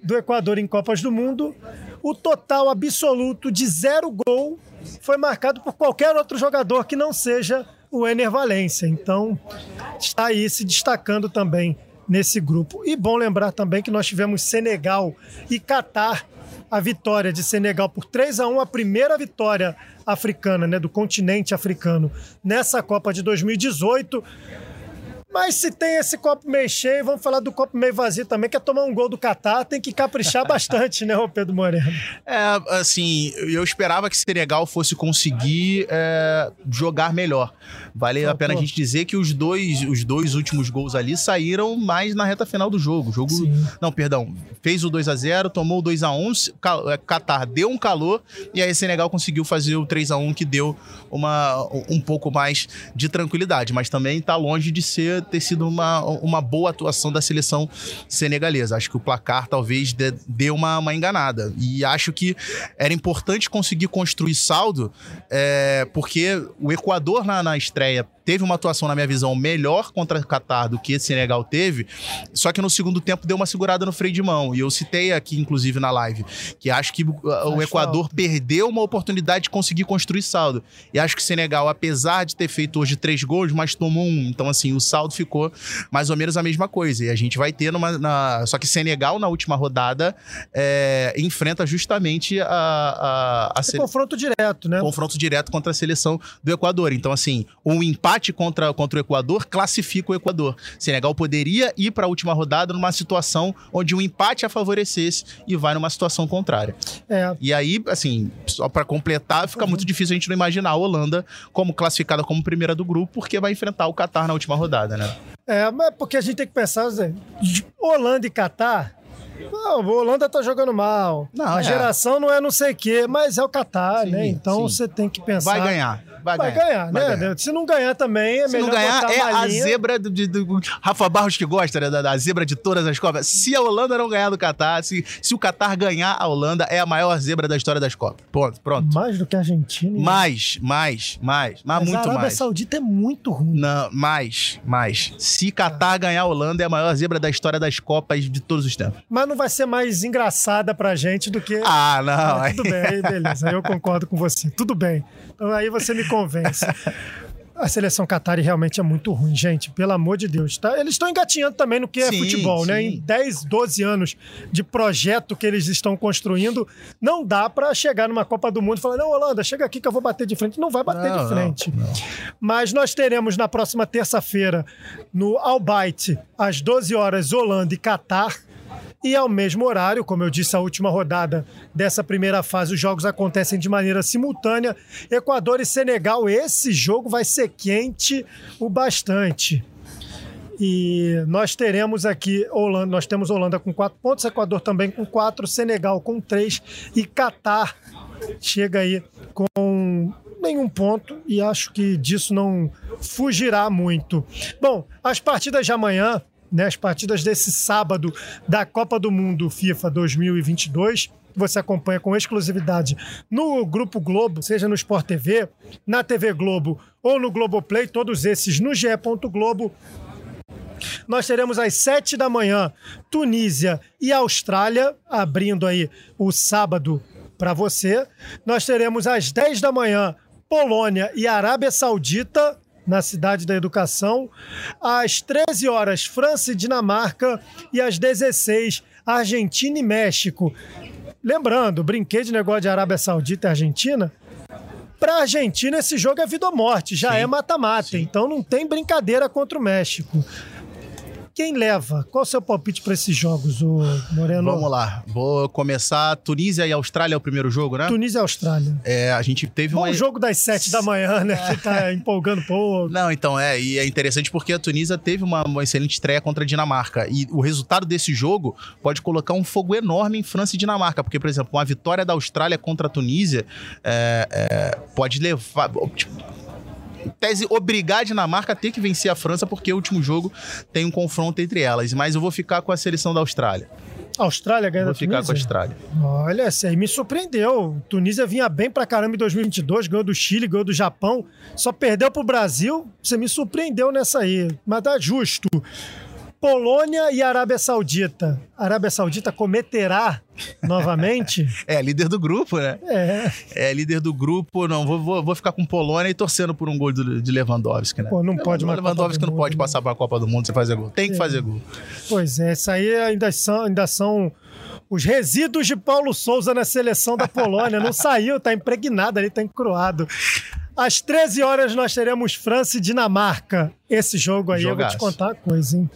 do Equador em Copas do Mundo, o total absoluto de zero gol foi marcado por qualquer outro jogador que não seja o Ener Valência. Então, está aí se destacando também nesse grupo. E bom lembrar também que nós tivemos Senegal e Catar. A vitória de Senegal por 3 a 1 a primeira vitória africana, né, do continente africano, nessa Copa de 2018. Mas se tem esse copo meio cheio, vamos falar do copo meio vazio também, que é tomar um gol do Catar, tem que caprichar bastante, né, o Pedro Moreno? É, assim, eu esperava que Senegal fosse conseguir é, jogar melhor. Vale a pena a gente dizer que os dois, os dois últimos gols ali saíram mais na reta final do jogo. O jogo. Sim. Não, perdão. Fez o 2 a 0 tomou o 2 a 1 Qatar deu um calor e aí Senegal conseguiu fazer o 3 a 1 que deu uma, um pouco mais de tranquilidade. Mas também está longe de ser ter sido uma, uma boa atuação da seleção senegalesa. Acho que o placar talvez dê, dê uma, uma enganada. E acho que era importante conseguir construir saldo, é, porque o Equador na, na estreia teve uma atuação, na minha visão, melhor contra o Qatar do que Senegal teve, só que no segundo tempo deu uma segurada no freio de mão. E eu citei aqui, inclusive, na live, que acho que uh, o Equador falta. perdeu uma oportunidade de conseguir construir saldo. E acho que o Senegal, apesar de ter feito hoje três gols, mas tomou um. Então, assim, o saldo ficou mais ou menos a mesma coisa. E a gente vai ter numa. Na... Só que Senegal, na última rodada, é... enfrenta justamente a. a, a é confronto direto, né? Confronto direto contra a seleção do Equador. Então, assim, um empate empate contra, contra o Equador classifica o Equador. Senegal poderia ir para a última rodada numa situação onde um empate a favorecesse e vai numa situação contrária. É. E aí, assim, só para completar, fica uhum. muito difícil a gente não imaginar a Holanda como classificada como primeira do grupo, porque vai enfrentar o Catar na última rodada, né? É, mas porque a gente tem que pensar, Zé, Holanda e Catar não, o Holanda tá jogando mal. Não, a é. geração não é não sei o quê, mas é o Qatar, né? Então sim. você tem que pensar. Vai ganhar. Vai, vai ganhar, ganhar, vai né? Ganhar. Se não ganhar também, é Se melhor. Se não ganhar, é a zebra do, do, Rafa Barros que gosta, né? Da, da, zebra de todas as Copas. Se a Holanda não ganhar do Qatar, se, se o Qatar ganhar a Holanda, é a maior zebra da história das Copas. Pronto, pronto. Mais do que a Argentina. Mais, mais, mais. Mas, mas muito mais. A Arábia Saudita é muito ruim. Não, mais, mais. Se Qatar ganhar a Holanda, é a maior zebra da história das Copas de todos os tempos. Mas não vai ser mais engraçada pra gente do que. Ah, não. É, tudo bem, beleza. Eu concordo com você. Tudo bem. Então aí você me convence. A seleção Qatari realmente é muito ruim, gente. Pelo amor de Deus. Tá? Eles estão engatinhando também no que é sim, futebol, né? sim. né? Em 10, 12 anos de projeto que eles estão construindo, não dá para chegar numa Copa do Mundo e falar: não, Holanda, chega aqui que eu vou bater de frente. Não vai bater não, de frente. Não, não. Mas nós teremos na próxima terça-feira, no Albaite, às 12 horas, Holanda e Catar. E ao mesmo horário, como eu disse, a última rodada dessa primeira fase, os jogos acontecem de maneira simultânea. Equador e Senegal, esse jogo vai ser quente o bastante. E nós teremos aqui Holanda, nós temos Holanda com quatro pontos, Equador também com quatro, Senegal com três e Catar chega aí com nenhum ponto e acho que disso não fugirá muito. Bom, as partidas de amanhã né, as partidas desse sábado da Copa do Mundo FIFA 2022 você acompanha com exclusividade no Grupo Globo, seja no Sport TV, na TV Globo ou no Globoplay, todos esses no GE. Globo. Nós teremos às 7 da manhã Tunísia e Austrália, abrindo aí o sábado para você. Nós teremos às 10 da manhã Polônia e Arábia Saudita na Cidade da Educação. Às 13 horas, França e Dinamarca. E às 16, Argentina e México. Lembrando, brinquei de negócio de Arábia Saudita e Argentina. Para a Argentina, esse jogo é vida ou morte, já Sim. é mata-mata. Então não tem brincadeira contra o México. Quem leva? Qual o seu palpite para esses jogos, o Moreno? Vamos lá. Vou começar. Tunísia e Austrália é o primeiro jogo, né? Tunísia e Austrália. É, a gente teve um. jogo das sete da manhã, né? Que tá empolgando pouco. Não, então, é. E é interessante porque a Tunísia teve uma, uma excelente estreia contra a Dinamarca. E o resultado desse jogo pode colocar um fogo enorme em França e Dinamarca. Porque, por exemplo, uma vitória da Austrália contra a Tunísia é, é, pode levar. Tipo, tese, obrigar a Dinamarca a ter que vencer a França, porque o último jogo tem um confronto entre elas. Mas eu vou ficar com a seleção da Austrália. Austrália ganha Vou ficar com a Austrália. Olha, isso aí me surpreendeu. Tunísia vinha bem pra caramba em 2022, ganhou do Chile, ganhou do Japão, só perdeu pro Brasil. Você me surpreendeu nessa aí, mas dá justo. Polônia e Arábia Saudita. A Arábia Saudita cometerá novamente? é, líder do grupo, né? É. É, líder do grupo. Não, vou, vou, vou ficar com Polônia e torcendo por um gol do, de Lewandowski, né? Pô, não pode mais. Lewandowski não pode passar para a Copa do Mundo sem fazer gol. Tem que é. fazer gol. Pois é, isso aí ainda são, ainda são os resíduos de Paulo Souza na seleção da Polônia. Não saiu, tá impregnado ali, tá encruado. Às 13 horas nós teremos França e Dinamarca. Esse jogo aí Jogaço. eu vou te contar uma coisa, hein?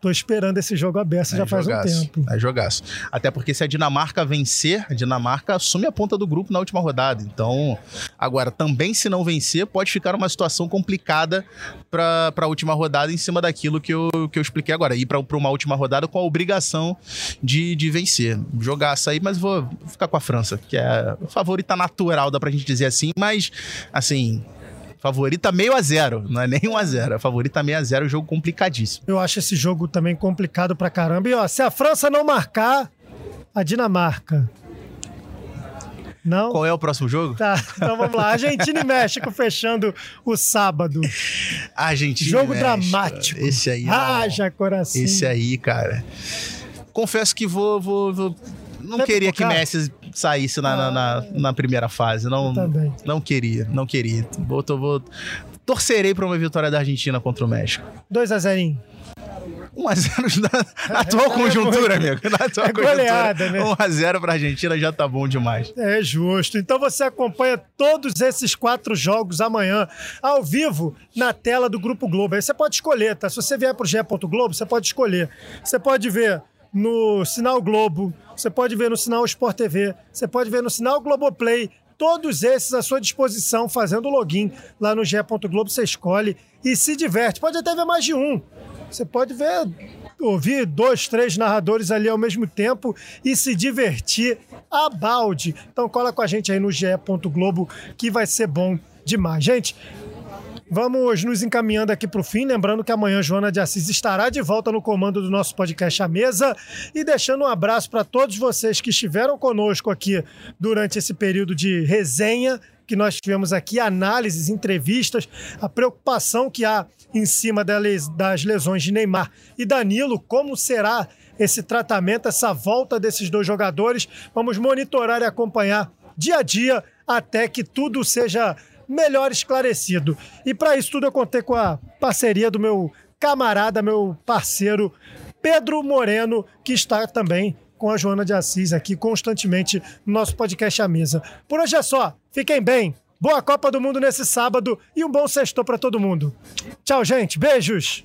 Tô esperando esse jogo aberto já faz jogaço, um tempo. É jogaço. Até porque se a Dinamarca vencer, a Dinamarca assume a ponta do grupo na última rodada. Então, agora, também se não vencer, pode ficar uma situação complicada para a última rodada em cima daquilo que eu, que eu expliquei agora. Ir para uma última rodada com a obrigação de, de vencer. Jogaço aí, mas vou ficar com a França, que é a favorita natural, dá pra gente dizer assim, mas, assim, Favorita meio a zero, não é nem 1 a 0 A favorita meio a zero, jogo complicadíssimo. Eu acho esse jogo também complicado pra caramba. E ó, se a França não marcar, a Dinamarca. Não? Qual é o próximo jogo? Tá, então vamos lá. Argentina e México fechando o sábado. Argentina. Jogo México. dramático. Esse aí. Haja coração. Esse aí, cara. Confesso que vou. vou, vou- Não queria que? Messi saísse na, na, na- na primeira fase. Não, não queria, não queria. Vou, tô- vou- torcerei pra uma vitória da Argentina contra o México. 2 a 0 1x0 na, na atual conjuntura, amigo. Na atual É goleada, né? 1x0 pra Argentina já tá bom demais. É justo. Então você acompanha todos esses quatro jogos amanhã, ao vivo, na tela do Grupo Globo. Aí você pode escolher, tá? Se você vier pro GE. Globo, você pode escolher. Você pode ver no Sinal Globo, você pode ver no Sinal Sport TV, você pode ver no Sinal Globoplay. Todos esses à sua disposição, fazendo login lá no GE. Globo, você escolhe e se diverte. Pode até ver mais de um. Você pode ver, ouvir dois, três narradores ali ao mesmo tempo e se divertir a balde. Então cola com a gente aí no ge. Globo que vai ser bom demais. Gente, Vamos nos encaminhando aqui para o fim, lembrando que amanhã Joana de Assis estará de volta no comando do nosso podcast à mesa e deixando um abraço para todos vocês que estiveram conosco aqui durante esse período de resenha que nós tivemos aqui, análises, entrevistas, a preocupação que há em cima das lesões de Neymar e Danilo, como será esse tratamento, essa volta desses dois jogadores. Vamos monitorar e acompanhar dia a dia até que tudo seja melhor esclarecido. E para isso tudo eu contei com a parceria do meu camarada, meu parceiro Pedro Moreno, que está também com a Joana de Assis aqui constantemente no nosso podcast à mesa. Por hoje é só. Fiquem bem. Boa Copa do Mundo nesse sábado e um bom sexto para todo mundo. Tchau, gente. Beijos.